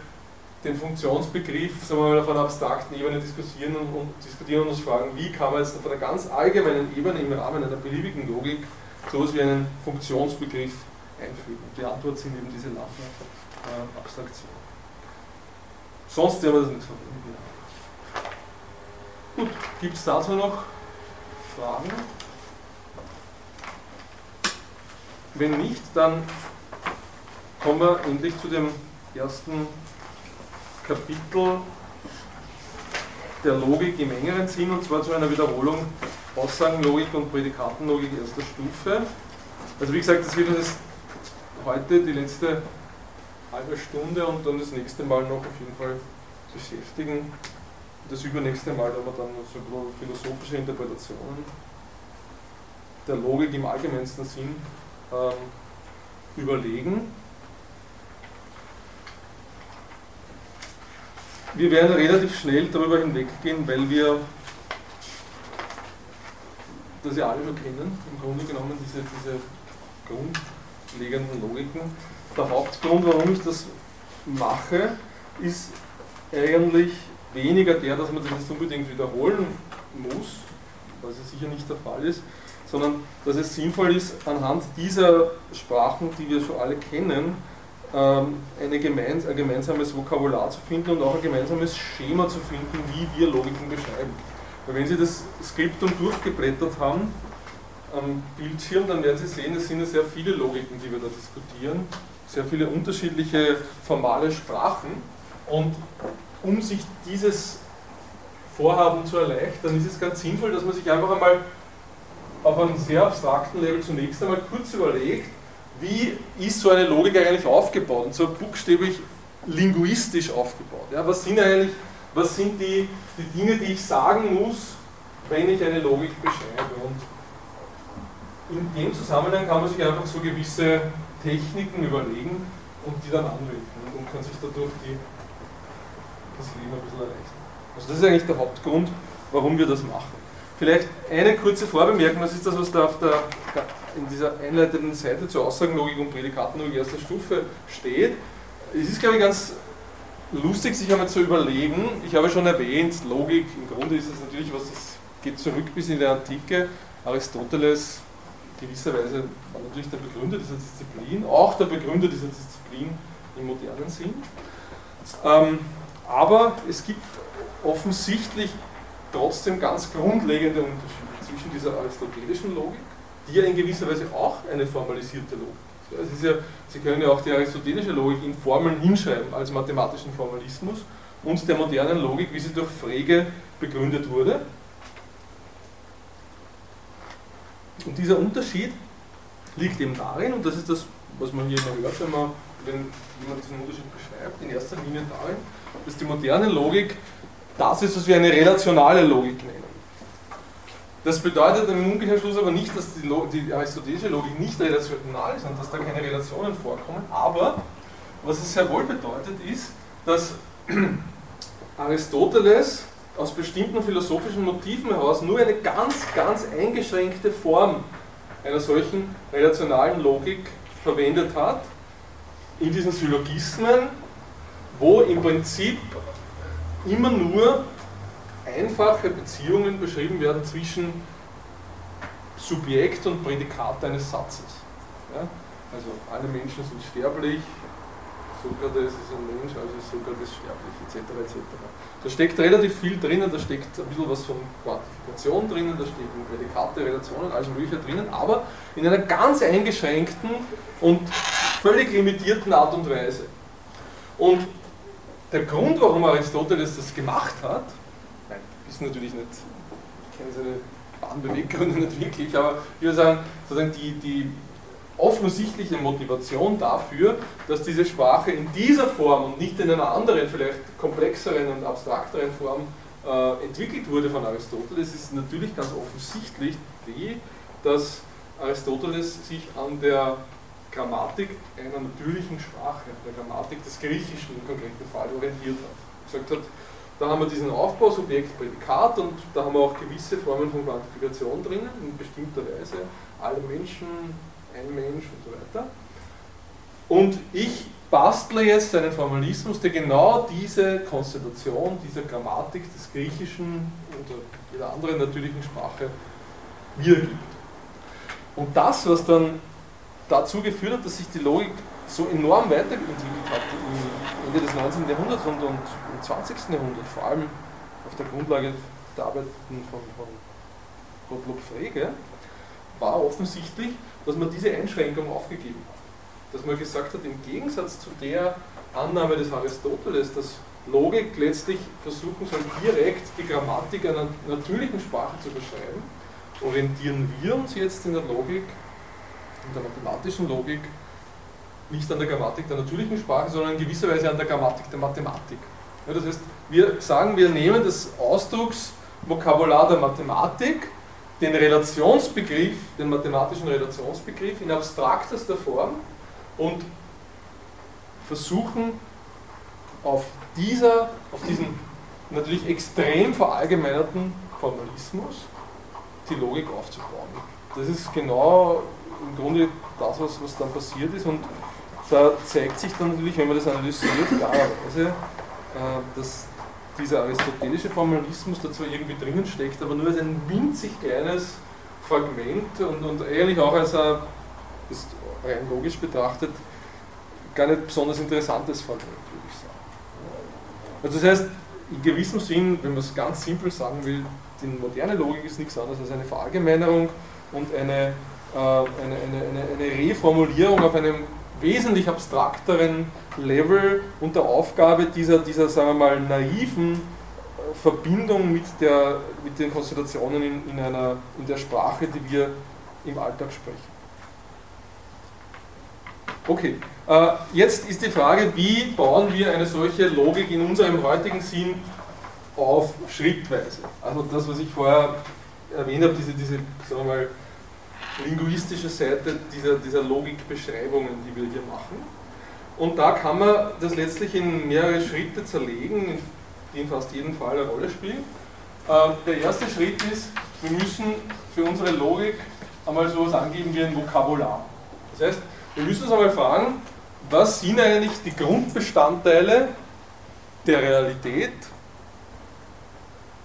Speaker 1: den Funktionsbegriff sagen wir mal, auf einer abstrakten Ebene diskutieren und, und, diskutieren und uns fragen, wie kann man jetzt auf einer ganz allgemeinen Ebene im Rahmen einer beliebigen Logik so etwas wie einen Funktionsbegriff einfügen. Und die Antwort sind eben diese Lambda-Abstraktionen. Sonst werden wir das nicht verwenden. Gut, gibt es dazu noch Fragen? Wenn nicht, dann kommen wir endlich zu dem ersten Kapitel der Logik im engeren Sinn, und zwar zu einer Wiederholung Aussagenlogik und Prädikatenlogik erster Stufe. Also wie gesagt, das wird uns heute die letzte halbe Stunde und dann das nächste Mal noch auf jeden Fall beschäftigen. Das übernächste Mal haben wir dann so philosophische Interpretationen der Logik im allgemeinsten Sinn ähm, überlegen. Wir werden relativ schnell darüber hinweggehen, weil wir das ja alle schon kennen, im Grunde genommen diese, diese grundlegenden Logiken. Der Hauptgrund, warum ich das mache, ist eigentlich weniger der, dass man das jetzt unbedingt wiederholen muss, was ja sicher nicht der Fall ist, sondern dass es sinnvoll ist, anhand dieser Sprachen, die wir schon alle kennen, ähm, eine gemeins ein gemeinsames Vokabular zu finden und auch ein gemeinsames Schema zu finden, wie wir Logiken beschreiben. Weil wenn Sie das Skriptum durchgeblättert haben am Bildschirm, dann werden Sie sehen, es sind ja sehr viele Logiken, die wir da diskutieren, sehr viele unterschiedliche formale Sprachen und um sich dieses Vorhaben zu erleichtern, ist es ganz sinnvoll, dass man sich einfach einmal auf einem sehr abstrakten Level zunächst einmal kurz überlegt, wie ist so eine Logik eigentlich aufgebaut und so buchstäblich linguistisch aufgebaut. Ja, was sind eigentlich, was sind die, die Dinge, die ich sagen muss, wenn ich eine Logik beschreibe? Und in dem Zusammenhang kann man sich einfach so gewisse Techniken überlegen und die dann anwenden und kann sich dadurch die, das Leben ein bisschen erleichtern. Also das ist eigentlich der Hauptgrund, warum wir das machen. Vielleicht eine kurze Vorbemerkung, das ist das, was da auf der, in dieser einleitenden Seite zur Aussagenlogik und Prädikatenlogik erster Stufe steht. Es ist, glaube ich, ganz lustig, sich einmal zu überlegen. Ich habe schon erwähnt, Logik, im Grunde ist es natürlich was, das geht zurück bis in die Antike. Aristoteles, gewisserweise, war natürlich der Begründer dieser Disziplin, auch der Begründer dieser Disziplin im modernen Sinn. Ähm, aber es gibt offensichtlich trotzdem ganz grundlegende Unterschiede zwischen dieser aristotelischen Logik, die ja in gewisser Weise auch eine formalisierte Logik ist. ist ja, Sie können ja auch die aristotelische Logik in Formeln hinschreiben als mathematischen Formalismus und der modernen Logik, wie sie durch Frege begründet wurde. Und dieser Unterschied liegt eben darin, und das ist das, was man hier immer hört, wenn man, wenn, wie man diesen Unterschied beschreibt, in erster Linie darin, dass die moderne Logik das ist, was wir eine relationale Logik nennen. Das bedeutet im Umkehrschluss aber nicht, dass die, die aristotelische Logik nicht relational ist und dass da keine Relationen vorkommen, aber was es sehr wohl bedeutet ist, dass Aristoteles aus bestimmten philosophischen Motiven heraus nur eine ganz, ganz eingeschränkte Form einer solchen relationalen Logik verwendet hat, in diesen Syllogismen, wo im Prinzip immer nur einfache Beziehungen beschrieben werden zwischen Subjekt und Prädikat eines Satzes. Ja? Also alle Menschen sind sterblich, Sokrates ist ein Mensch, also ist Sokrates sterblich, etc. etc. Da steckt relativ viel drinnen, da steckt ein bisschen was von Quantifikation drinnen, da stecken Prädikate, Relationen, alles Mögliche drinnen, aber in einer ganz eingeschränkten und völlig limitierten Art und Weise. Und der Grund, warum Aristoteles das gemacht hat, ist natürlich nicht, ich kenne seine Bahnbeweggründe nicht wirklich, aber ich würde sagen, sozusagen die, die offensichtliche Motivation dafür, dass diese Sprache in dieser Form und nicht in einer anderen, vielleicht komplexeren und abstrakteren Form äh, entwickelt wurde von Aristoteles, ist natürlich ganz offensichtlich die, dass Aristoteles sich an der Grammatik einer natürlichen Sprache, der Grammatik des Griechischen im konkreten Fall orientiert hat. Gesagt hat, da haben wir diesen Aufbau, Subjekt, Prädikat und da haben wir auch gewisse Formen von Quantifikation drinnen, in bestimmter Weise, alle Menschen, ein Mensch und so weiter. Und ich bastle jetzt einen Formalismus, der genau diese Konstellation, diese Grammatik des Griechischen oder jeder anderen natürlichen Sprache wiedergibt. Und das, was dann dazu geführt hat, dass sich die Logik so enorm weiterentwickelt hat im Ende des 19. Jahrhunderts und, und im 20. Jahrhundert, vor allem auf der Grundlage der Arbeiten von, von Gottlob Frege, war offensichtlich, dass man diese Einschränkung aufgegeben hat. Dass man gesagt hat, im Gegensatz zu der Annahme des Aristoteles, dass Logik letztlich versuchen soll, direkt die Grammatik einer natürlichen Sprache zu beschreiben, orientieren wir uns jetzt in der Logik, in der mathematischen Logik, nicht an der Grammatik der natürlichen Sprache, sondern in gewisser Weise an der Grammatik der Mathematik. Ja, das heißt, wir sagen, wir nehmen das Ausdrucksvokabular der Mathematik, den Relationsbegriff, den mathematischen Relationsbegriff in abstraktester Form und versuchen auf dieser, auf diesen natürlich extrem verallgemeinerten Formalismus die Logik aufzubauen. Das ist genau im Grunde das, was, was dann passiert ist und da zeigt sich dann natürlich, wenn man das analysiert, klarerweise, äh, dass dieser aristotelische Formalismus da zwar irgendwie drinnen steckt, aber nur als ein winzig kleines Fragment und, und eigentlich auch als ein, ist rein logisch betrachtet, gar nicht besonders interessantes Fragment, würde ich sagen. Also das heißt, in gewissem Sinn, wenn man es ganz simpel sagen will, die moderne Logik ist nichts anderes als eine Verallgemeinerung und eine, äh, eine, eine, eine, eine Reformulierung auf einem wesentlich abstrakteren Level und der Aufgabe dieser, dieser sagen wir mal, naiven äh, Verbindung mit, der, mit den Konstellationen in, in, einer, in der Sprache, die wir im Alltag sprechen. Okay, äh, jetzt ist die Frage, wie bauen wir eine solche Logik in unserem heutigen Sinn auf schrittweise? Also das, was ich vorher erwähnt habe, diese, diese sagen wir mal, linguistische Seite dieser, dieser Logikbeschreibungen, die wir hier machen. Und da kann man das letztlich in mehrere Schritte zerlegen, die in fast jedem Fall eine Rolle spielen. Äh, der erste Schritt ist, wir müssen für unsere Logik einmal sowas angeben wie ein Vokabular. Das heißt, wir müssen uns einmal fragen, was sind eigentlich die Grundbestandteile der Realität,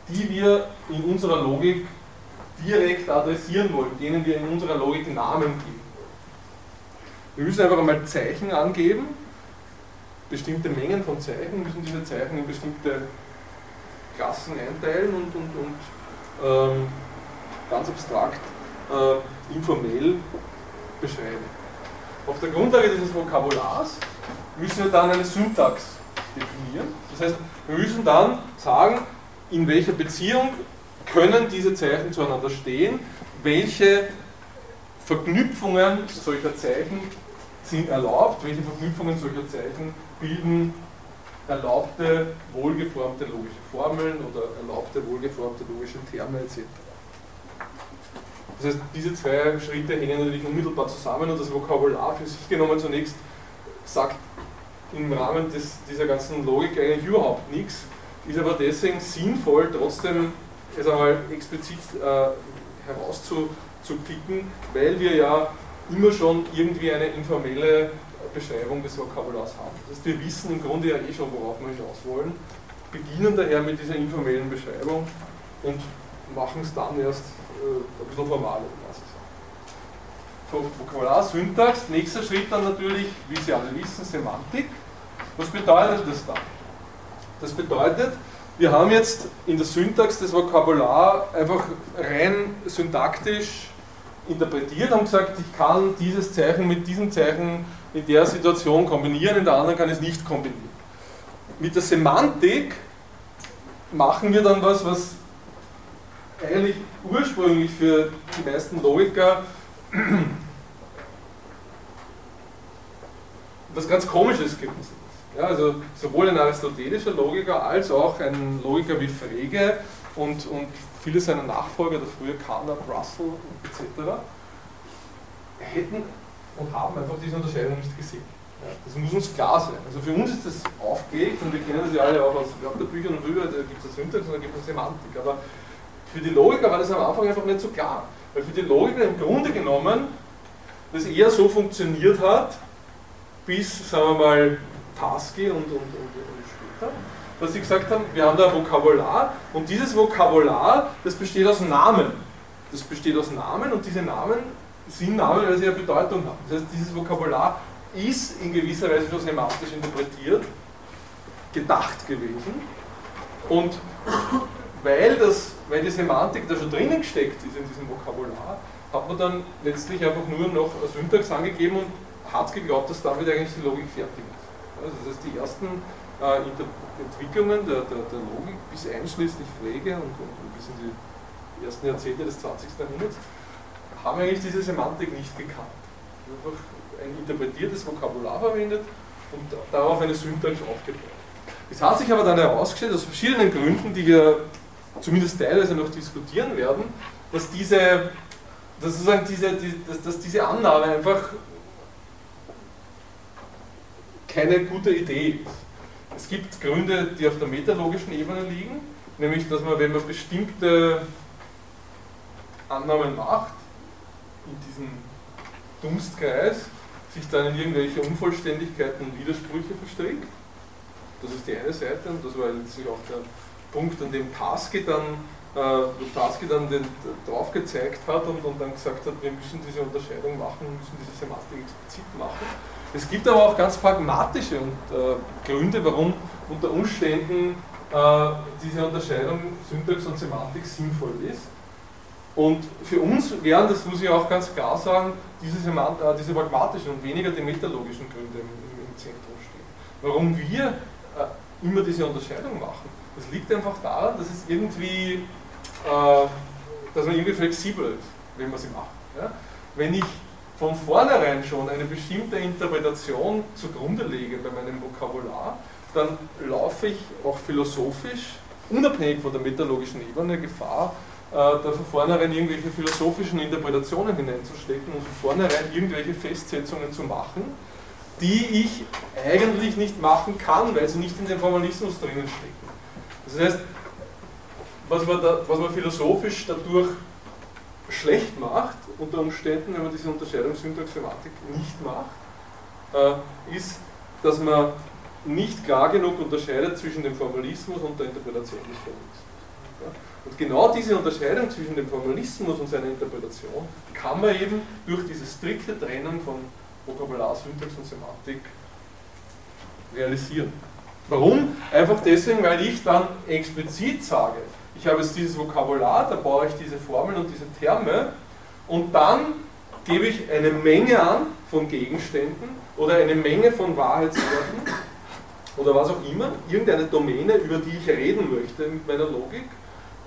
Speaker 1: die wir in unserer Logik direkt adressieren wollen, denen wir in unserer Logik Namen geben. Wir müssen einfach einmal Zeichen angeben, bestimmte Mengen von Zeichen, müssen diese Zeichen in bestimmte Klassen einteilen und, und, und ähm, ganz abstrakt äh, informell beschreiben. Auf der Grundlage dieses Vokabulars müssen wir dann eine Syntax definieren. Das heißt, wir müssen dann sagen, in welcher Beziehung können diese Zeichen zueinander stehen, welche Verknüpfungen solcher Zeichen sind erlaubt, welche Verknüpfungen solcher Zeichen bilden erlaubte, wohlgeformte logische Formeln oder erlaubte, wohlgeformte logische Terme etc. Das heißt, diese zwei Schritte hängen natürlich unmittelbar zusammen und das Vokabular für sich genommen zunächst sagt im Rahmen des, dieser ganzen Logik eigentlich überhaupt nichts, ist aber deswegen sinnvoll, trotzdem es einmal explizit äh, herauszupicken, weil wir ja immer schon irgendwie eine informelle Beschreibung des Vokabulars haben. Das heißt, wir wissen im Grunde ja eh schon, worauf wir hinaus wollen, beginnen daher mit dieser informellen Beschreibung und machen es dann erst äh, ein bisschen formal, was ich sage. Vokabular, Syntax, nächster Schritt dann natürlich, wie Sie alle wissen, Semantik. Was bedeutet das dann? Das bedeutet, wir haben jetzt in der Syntax das Vokabular einfach rein syntaktisch interpretiert und gesagt, ich kann dieses Zeichen mit diesem Zeichen in der Situation kombinieren, in der anderen kann ich es nicht kombinieren. Mit der Semantik machen wir dann was, was eigentlich ursprünglich für die meisten Logiker was ganz Komisches gewesen ist. Ja, also sowohl ein aristotelischer Logiker als auch ein Logiker wie Frege und, und viele seiner Nachfolger, der frühe Kanner, Russell etc., hätten und haben einfach diese Unterscheidung nicht gesehen. Ja, das muss uns klar sein. Also für uns ist das aufgelegt und wir kennen das ja alle auch aus Wörterbüchern und rüber, da gibt es Syntax und da gibt es Semantik. Aber für die Logiker war das am Anfang einfach nicht so klar. Weil für die Logiker im Grunde genommen das eher so funktioniert hat, bis, sagen wir mal, Tasky und, und, und, und später, dass sie gesagt haben, wir haben da ein Vokabular und dieses Vokabular, das besteht aus Namen. Das besteht aus Namen und diese Namen sind Namen, weil sie eine Bedeutung haben. Das heißt, dieses Vokabular ist in gewisser Weise schon semantisch interpretiert, gedacht gewesen und weil, das, weil die Semantik da schon drinnen gesteckt ist in diesem Vokabular, hat man dann letztlich einfach nur noch Syntax angegeben und hat geglaubt, dass damit eigentlich die Logik fertig ist. Also das heißt, die ersten äh, Entwicklungen der, der, der, Logik bis einschließlich Frege und, und, und bis in die ersten Jahrzehnte des 20. Jahrhunderts haben eigentlich diese Semantik nicht gekannt. Einfach ein interpretiertes Vokabular verwendet und darauf eine Syntax aufgebaut. Es hat sich aber dann herausgestellt, aus verschiedenen Gründen, die wir zumindest teilweise noch diskutieren werden, dass diese, dass sozusagen diese, die, dass, dass diese Annahme einfach keine gute Idee ist. Es gibt Gründe, die auf der metalogischen Ebene liegen, nämlich dass man, wenn man bestimmte Annahmen macht, in diesem Dunstkreis, sich dann in irgendwelche Unvollständigkeiten und Widersprüche verstrickt. Das ist die eine Seite und das war letztlich auch der Punkt, an dem Taske dann, äh, Taske dann den, drauf gezeigt hat und, und dann gesagt hat, wir müssen diese Unterscheidung machen, wir müssen diese Semantik explizit machen. Es gibt aber auch ganz pragmatische äh, Gründe, warum unter Umständen äh, diese Unterscheidung Syntax und Semantik sinnvoll ist. Und für uns wären, das muss ich auch ganz klar sagen, diese, Semant äh, diese pragmatischen und weniger die metalogischen Gründe im, im, Zentrum stehen. Warum wir äh, immer diese Unterscheidung machen, das liegt einfach daran, dass es irgendwie, dass man irgendwie flexibel ist, wenn man sie macht. Ja? Wenn ich von vornherein schon eine bestimmte Interpretation zugrunde lege bei meinem Vokabular, dann laufe ich auch philosophisch, unabhängig von der metalogischen Ebene, Gefahr, äh, da von vornherein irgendwelche philosophischen Interpretationen hineinzustecken und von vornherein irgendwelche Festsetzungen zu machen, die ich eigentlich nicht machen kann, weil sie nicht in dem Formalismus drinnen stecken. Das heißt, was man, da, was man philosophisch dadurch schlecht macht, unter Umständen, wenn man diese Unterscheidung Syntax-Semantik nicht macht, äh, ist, dass man nicht klar genug unterscheidet zwischen dem Formalismus und der Interpretation des Formalismus. Und genau diese Unterscheidung zwischen dem Formalismus und seiner Interpretation kann man eben durch diese strikte Trennung von Vokabular, Syntax und Semantik realisieren. Warum? Einfach deswegen, weil ich dann explizit sage, ich habe jetzt dieses Vokabular, da baue ich diese Formeln und diese Terme und dann gebe ich eine Menge an von Gegenständen oder eine Menge von Wahrheitsworten oder was auch immer, irgendeine Domäne, über die ich reden möchte mit meiner Logik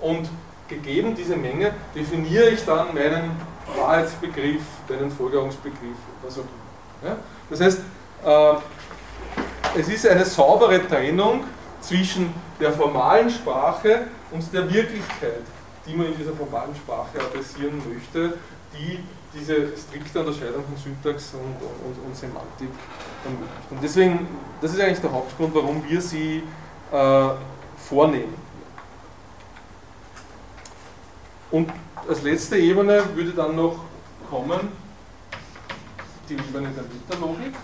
Speaker 1: und gegeben diese Menge definiere ich dann meinen Wahrheitsbegriff, meinen Folgerungsbegriff, was auch immer. Ja? Das heißt, äh, es ist eine saubere Trennung zwischen der formalen Sprache und der Wirklichkeit, die man in dieser formalen Sprache adressieren möchte, die diese strikte Unterscheidung von Syntax und, und, und Semantik ermöglicht. Und deswegen, das ist eigentlich der Hauptgrund, warum wir sie äh, vornehmen. Und als letzte Ebene würde dann noch kommen die Ebene der Metalogik.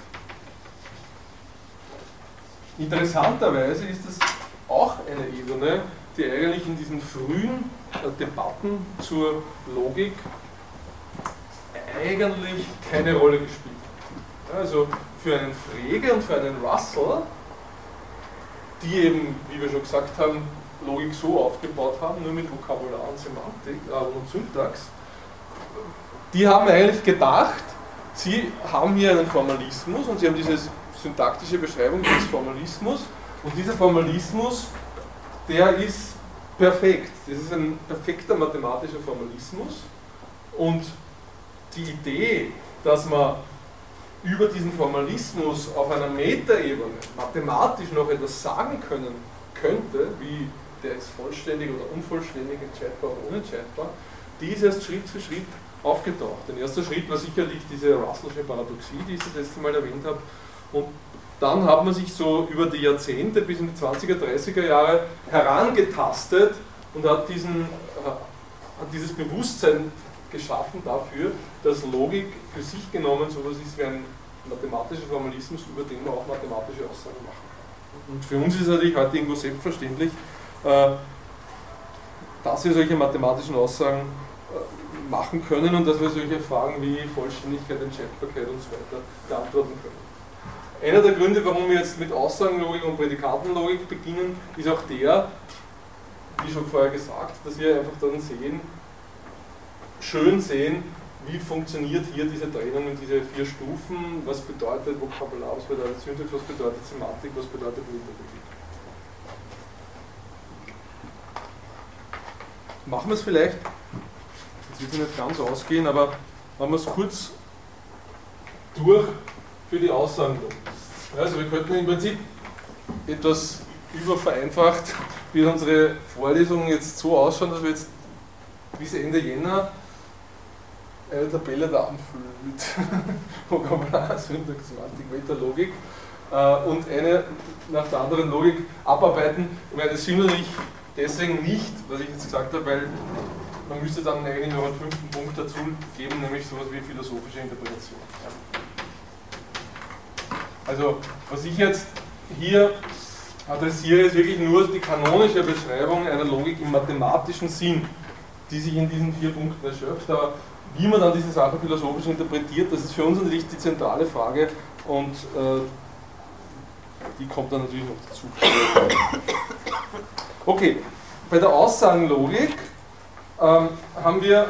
Speaker 1: Interessanterweise ist das auch eine Ebene, die eigentlich in diesen frühen äh, Debatten zur Logik eigentlich keine Rolle gespielt hat. Also für einen Frege und für einen Russell, die eben, wie wir schon gesagt haben, Logik so aufgebaut haben, nur mit Vokabular und Semantik äh, und Syntax, die haben eigentlich gedacht, sie haben hier einen Formalismus und sie haben diese syntaktische Beschreibung des Formalismus und dieser Formalismus, der ist perfekt. Das ist ein perfekter mathematischer Formalismus und die Idee, dass man über diesen Formalismus auf einer Metaebene mathematisch noch etwas sagen können könnte, wie der ist vollständig oder unvollständig, entscheidbar oder unentscheidbar, die ist erst Schritt für Schritt aufgetaucht. Der erste Schritt war sicherlich diese Russellsche Paradoxie, die ich das letzte Mal erwähnt habe. Und dann hat man sich so über die Jahrzehnte bis in die 20er, 30er Jahre herangetastet und hat, diesen, hat dieses Bewusstsein geschaffen dafür, dass Logik für sich genommen so etwas ist wie ein mathematischer Formalismus, über den man auch mathematische Aussagen machen kann. Und für uns ist es natürlich heute irgendwo selbstverständlich, äh, dass wir solche mathematischen Aussagen äh, machen können und dass wir solche Fragen wie Vollständigkeit, Entscheidbarkeit und so weiter beantworten können. Einer der Gründe, warum wir jetzt mit Aussagenlogik und Prädikantenlogik beginnen, ist auch der, wie schon vorher gesagt, dass wir einfach dann sehen, schön sehen, wie funktioniert hier diese Trennung in diese vier Stufen, was bedeutet Vokabular, was bedeutet Syntax, was bedeutet Semantik, was bedeutet Methodologie. Machen wir es vielleicht, jetzt wird nicht ganz ausgehen, aber machen wir es kurz durch für die Aussagen. Also wir könnten im Prinzip etwas übervereinfacht, wie unsere Vorlesungen jetzt so ausschauen, dass wir jetzt bis Ende Jänner eine Tabelle da anfüllen mit Vokabular, Syntax, Semantik, Metalogik äh, und eine nach der anderen Logik abarbeiten. Ich meine, das sind ich deswegen nicht, was ich jetzt gesagt habe, weil man müsste dann eigentlich noch einen fünften Punkt dazu geben, nämlich sowas wie philosophische Interpretation. Also, was ich jetzt hier adressiere, ist wirklich nur die kanonische Beschreibung einer Logik im mathematischen Sinn, die sich in diesen vier Punkten erschöpft. Aber wie man dann diese Sache philosophisch interpretiert, das ist für uns natürlich die zentrale Frage und äh, die kommt dann natürlich noch dazu. Okay, bei der Aussagenlogik ähm, haben wir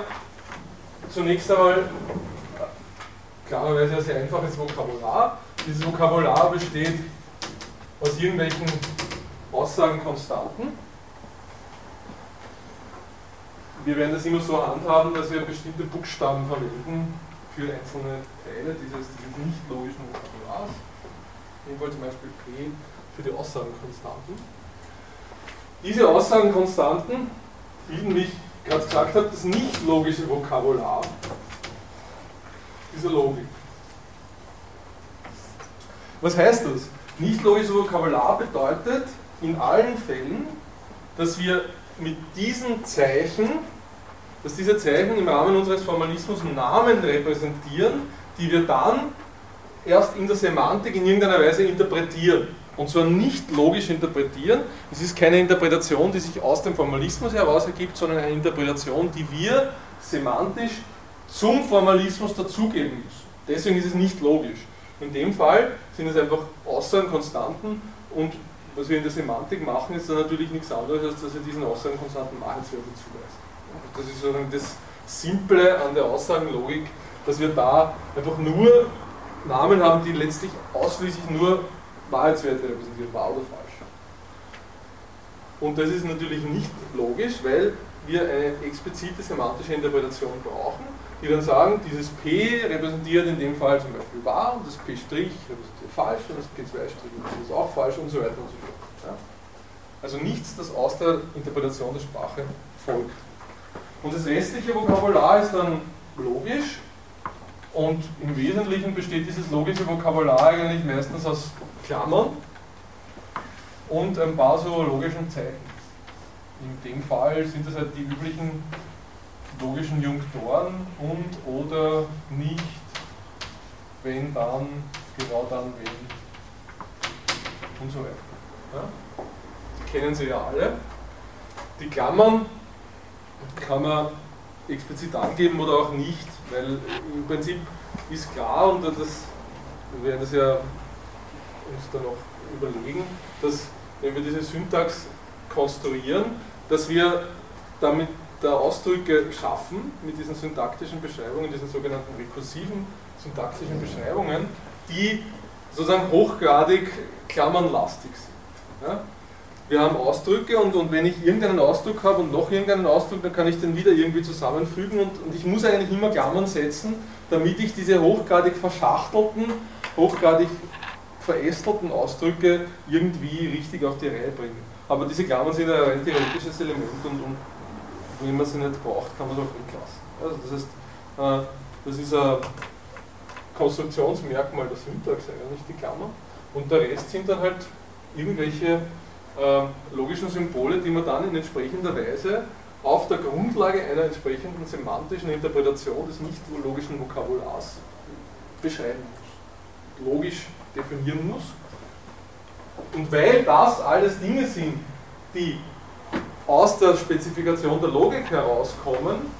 Speaker 1: zunächst einmal klarerweise ein sehr einfaches Vokabular. Dieses Vokabular besteht aus irgendwelchen Aussagenkonstanten. Wir werden das immer so handhaben, dass wir bestimmte Buchstaben verwenden für einzelne Teile dieses, dieses nicht logischen Vokabulars. Dem Fall zum Beispiel P für die Aussagenkonstanten. Diese Aussagenkonstanten bilden, wie ich gerade gesagt habe, das nicht logische Vokabular dieser Logik. Was heißt das? Nicht logisches Vokabular bedeutet in allen Fällen, dass wir mit diesen Zeichen, dass diese Zeichen im Rahmen unseres Formalismus Namen repräsentieren, die wir dann erst in der Semantik in irgendeiner Weise interpretieren. Und zwar nicht logisch interpretieren. Es ist keine Interpretation, die sich aus dem Formalismus heraus ergibt, sondern eine Interpretation, die wir semantisch zum Formalismus dazugeben müssen. Deswegen ist es nicht logisch. In dem Fall sind es einfach Aussagen, Konstanten und was wir in der Semantik machen, ist dann natürlich nichts anderes, als dass wir diesen Aussagen Konstanten Wahrheitswerte zuweisen. Das ist sozusagen das Simple an der Aussagenlogik, dass wir da einfach nur Namen haben, die letztlich ausschließlich nur Wahrheitswerte repräsentieren, wahr oder falsch. Und das ist natürlich nicht logisch, weil wir eine explizite semantische Interpretation brauchen, die dann sagen, dieses P repräsentiert in dem Fall zum Beispiel wahr und das P' repräsentiert falsch und das P2' ist auch falsch und so weiter und so fort. Ja? Also nichts, das aus der Interpretation der Sprache folgt. Und das restliche Vokabular ist dann logisch und im Wesentlichen besteht dieses logische Vokabular eigentlich meistens aus Klammern und ein paar so logischen Zeichen. In dem Fall sind das halt die üblichen logischen Junktoren und oder nicht, wenn dann, genau dann, wenn und so weiter. Ja? Die kennen Sie ja alle. Die Klammern kann man explizit angeben oder auch nicht, weil im Prinzip ist klar, und das, wir werden das ja uns dann noch überlegen, dass wenn wir diese Syntax konstruieren, dass wir damit da Ausdrücke schaffen mit diesen syntaktischen Beschreibungen, diesen sogenannten rekursiven syntaktischen Beschreibungen, die sozusagen hochgradig klammernlastig sind. Ja? Wir haben Ausdrücke und, und wenn ich irgendeinen Ausdruck habe und noch irgendeinen Ausdruck, dann kann ich den wieder irgendwie zusammenfügen und, und ich muss eigentlich immer Klammern setzen, damit ich diese hochgradig verschachtelten, hochgradig verästelten Ausdrücke irgendwie richtig auf die Reihe bringe. Aber diese Klammern sind ein theoretisches Element und, und wenn man sie nicht braucht, kann man es auch weglassen. Also das heißt, äh, das ist ein Konstruktionsmerkmal der Syntax eigentlich, die Klammer. Und der Rest sind dann halt irgendwelche äh, logischen Symbole, die man dann in entsprechender Weise auf der Grundlage einer entsprechenden semantischen Interpretation des nicht logischen Vokabulars beschreiben muss, logisch definieren muss. Und weil das alles Dinge sind, die aus der Spezifikation der Logik herauskommen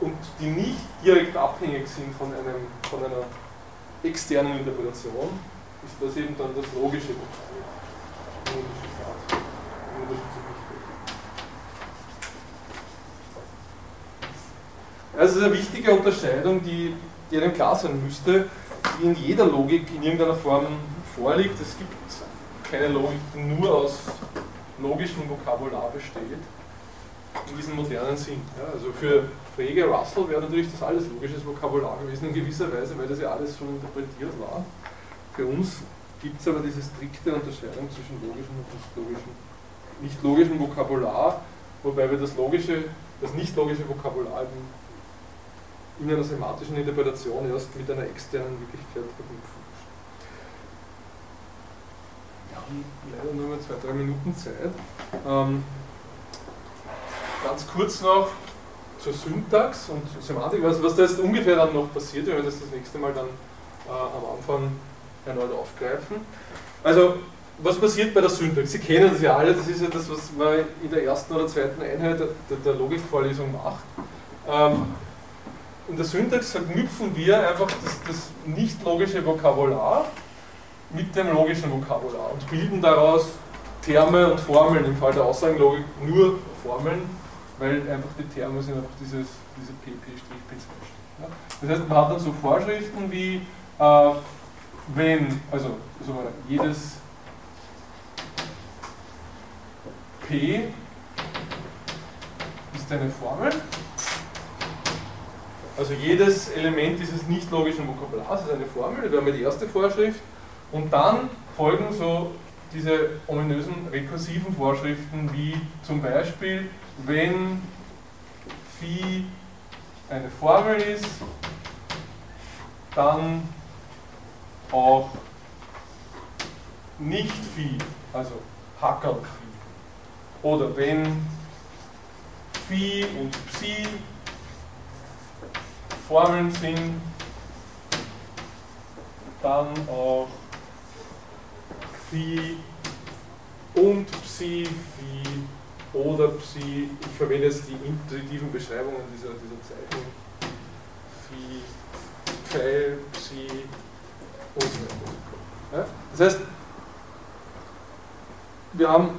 Speaker 1: und die nicht direkt abhängig sind von, einem, von einer externen Interpretation, ist das eben dann das logische Konstrukt. Also ist eine wichtige Unterscheidung, die, die einem klar sein müsste, die in jeder Logik in irgendeiner Form vorliegt. Es gibt keine Logik, nur aus logischem Vokabular besteht, in diesem modernen Sinn. Ja, also für Frege, Russell wäre natürlich das alles logisches Vokabular gewesen in gewisser Weise, weil das ja alles schon interpretiert war. Für uns gibt es aber diese strikte Unterscheidung zwischen logischem und nicht logischem, nicht logischem Vokabular, wobei wir das logische, das nicht logische Vokabular in einer semantischen Interpretation erst mit einer externen Wirklichkeit verknüpfen. Leider nur mehr zwei, drei Minuten Zeit. Ähm, ganz kurz noch zur Syntax und zur Semantik, was, was da jetzt ungefähr dann noch passiert, wenn wir das das nächste Mal dann äh, am Anfang erneut aufgreifen. Also, was passiert bei der Syntax? Sie kennen das ja alle, das ist ja das, was man in der ersten oder zweiten Einheit der, der Logikvorlesung macht. Ähm, in der Syntax verknüpfen wir einfach das, das nicht logische Vokabular mit dem logischen Vokabular und bilden daraus Terme und Formeln, im Fall der Aussagenlogik nur Formeln, weil einfach die Terme sind einfach dieses, diese pp-p2 ja? Das heißt, man hat dann so Vorschriften wie, äh, wenn, also, also jedes p ist eine Formel, also jedes Element dieses nicht logischen Vokabulars ist eine Formel, das wäre mal die erste Vorschrift. Und dann folgen so diese ominösen rekursiven Vorschriften wie zum Beispiel, wenn Phi eine Formel ist, dann auch nicht Phi, also Hackerl Phi. Oder wenn Phi und Psi Formeln sind, dann auch Phi und Psi, Phi oder Psi. Ich verwende jetzt die intuitiven Beschreibungen dieser, dieser Zeichnung. Phi, Pfeil, Psi und so weiter. Das heißt, wir haben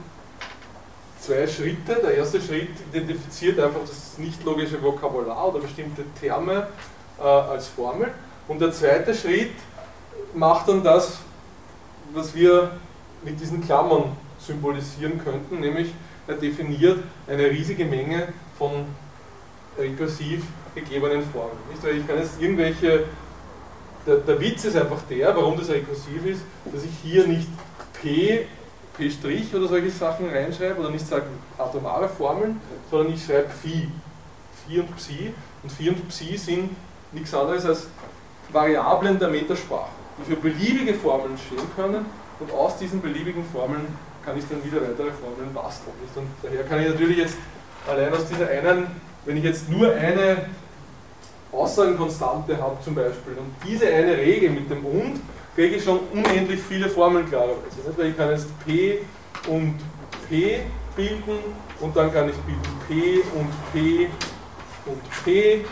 Speaker 1: zwei Schritte. Der erste Schritt identifiziert einfach das nicht logische Vokabular oder bestimmte Terme äh, als Formel. Und der zweite Schritt macht dann das, was wir mit diesen Klammern symbolisieren könnten, nämlich er definiert eine riesige Menge von rekursiv gegebenen Formen. Ich kann jetzt irgendwelche, der, der Witz ist einfach der, warum das rekursiv ist, dass ich hier nicht p P' oder solche Sachen reinschreibe oder nicht sage atomare Formeln, sondern ich schreibe Phi. Phi und Psi. Und Phi und Psi sind nichts anderes als Variablen der Metasprache, die für beliebige Formeln stehen können und aus diesen beliebigen Formeln kann ich dann wieder weitere Formeln basteln. Und daher kann ich natürlich jetzt allein aus dieser einen, wenn ich jetzt nur eine Aussagenkonstante habe zum Beispiel und diese eine Regel mit dem und kriege ich schon unendlich viele Formeln klarerweise. Weil ich kann jetzt P und P bilden und dann kann ich bilden P und P und P,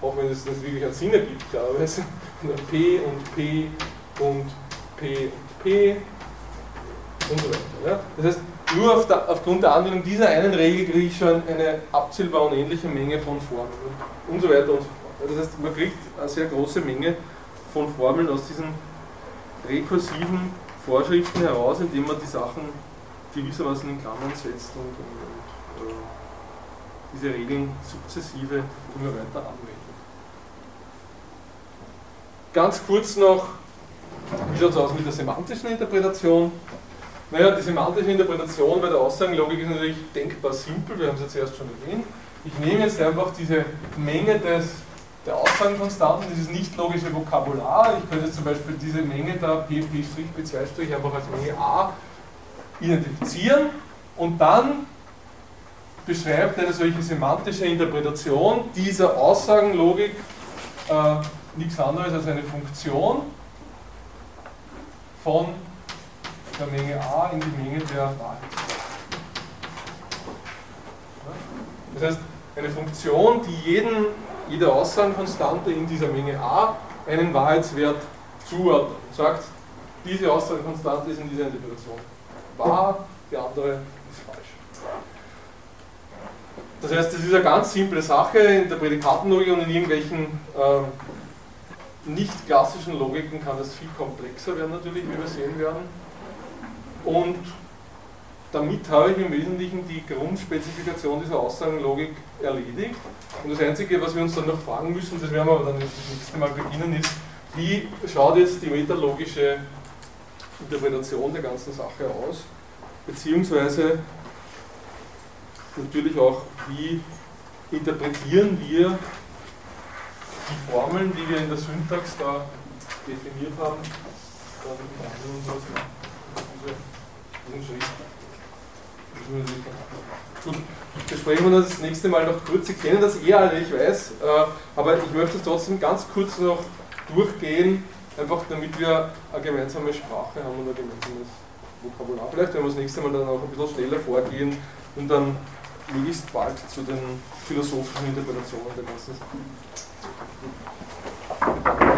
Speaker 1: auch wenn es das wirklich einen Sinn ergibt, klarerweise. Und dann P und P und P und P und so weiter. Ja? Das heißt, nur auf der, aufgrund der Anwendung dieser einen Regel kriege ich schon eine abzählbar unendliche Menge von Formeln und, und so weiter und so fort. Das heißt, man kriegt eine sehr große Menge von Formeln aus diesen rekursiven Vorschriften heraus, indem man die Sachen gewissermaßen in Klammern setzt und, und, und äh, diese Regeln sukzessive immer weiter anwendet. Ganz kurz noch, wie schaut es aus mit der semantischen Interpretation? Naja, die semantische Interpretation bei der Aussagenlogik ist natürlich denkbar simpel, wir haben es jetzt erst schon erwähnt. Ich nehme jetzt einfach diese Menge des der Aussagenkonstanten, dieses nicht logische Vokabular. Ich könnte jetzt zum Beispiel diese Menge da p, p', p2' einfach als Menge a identifizieren und dann beschreibt eine solche semantische Interpretation dieser Aussagenlogik äh, nichts anderes als eine Funktion von der Menge a in die Menge der Wahrheit. Das heißt, eine Funktion, die jeden jede Aussagenkonstante in dieser Menge a einen Wahrheitswert zuordnet und sagt, diese Aussagenkonstante ist in dieser Interpretation wahr, die andere ist falsch. das heißt, das ist eine ganz simple Sache in der Prädikatenlogik und in irgendwelchen ähm, nicht klassischen Logiken kann das viel komplexer werden natürlich, wie wir sehen werden. Und damit habe ich im Wesentlichen die Grundspezifikation dieser Aussagenlogik erledigt. Und das Einzige, was wir uns dann noch fragen müssen, das werden wir aber dann das nächste Mal beginnen, ist, wie schaut jetzt die metalogische Interpretation der ganzen Sache aus? Beziehungsweise natürlich auch, wie interpretieren wir die Formeln, die wir in der Syntax da definiert haben, dann wir uns was diese Schrift. Gut, besprechen wir das, das nächste Mal noch kurz. Sie kennen das eher, als ich weiß, äh, aber ich möchte es trotzdem ganz kurz noch durchgehen, einfach damit wir eine gemeinsame Sprache haben und ein gemeinsames Vokabular. Vielleicht werden wir das nächste Mal dann auch ein bisschen schneller vorgehen und dann möglichst bald zu den philosophischen Interpretationen der ganzen Sache. Thank you.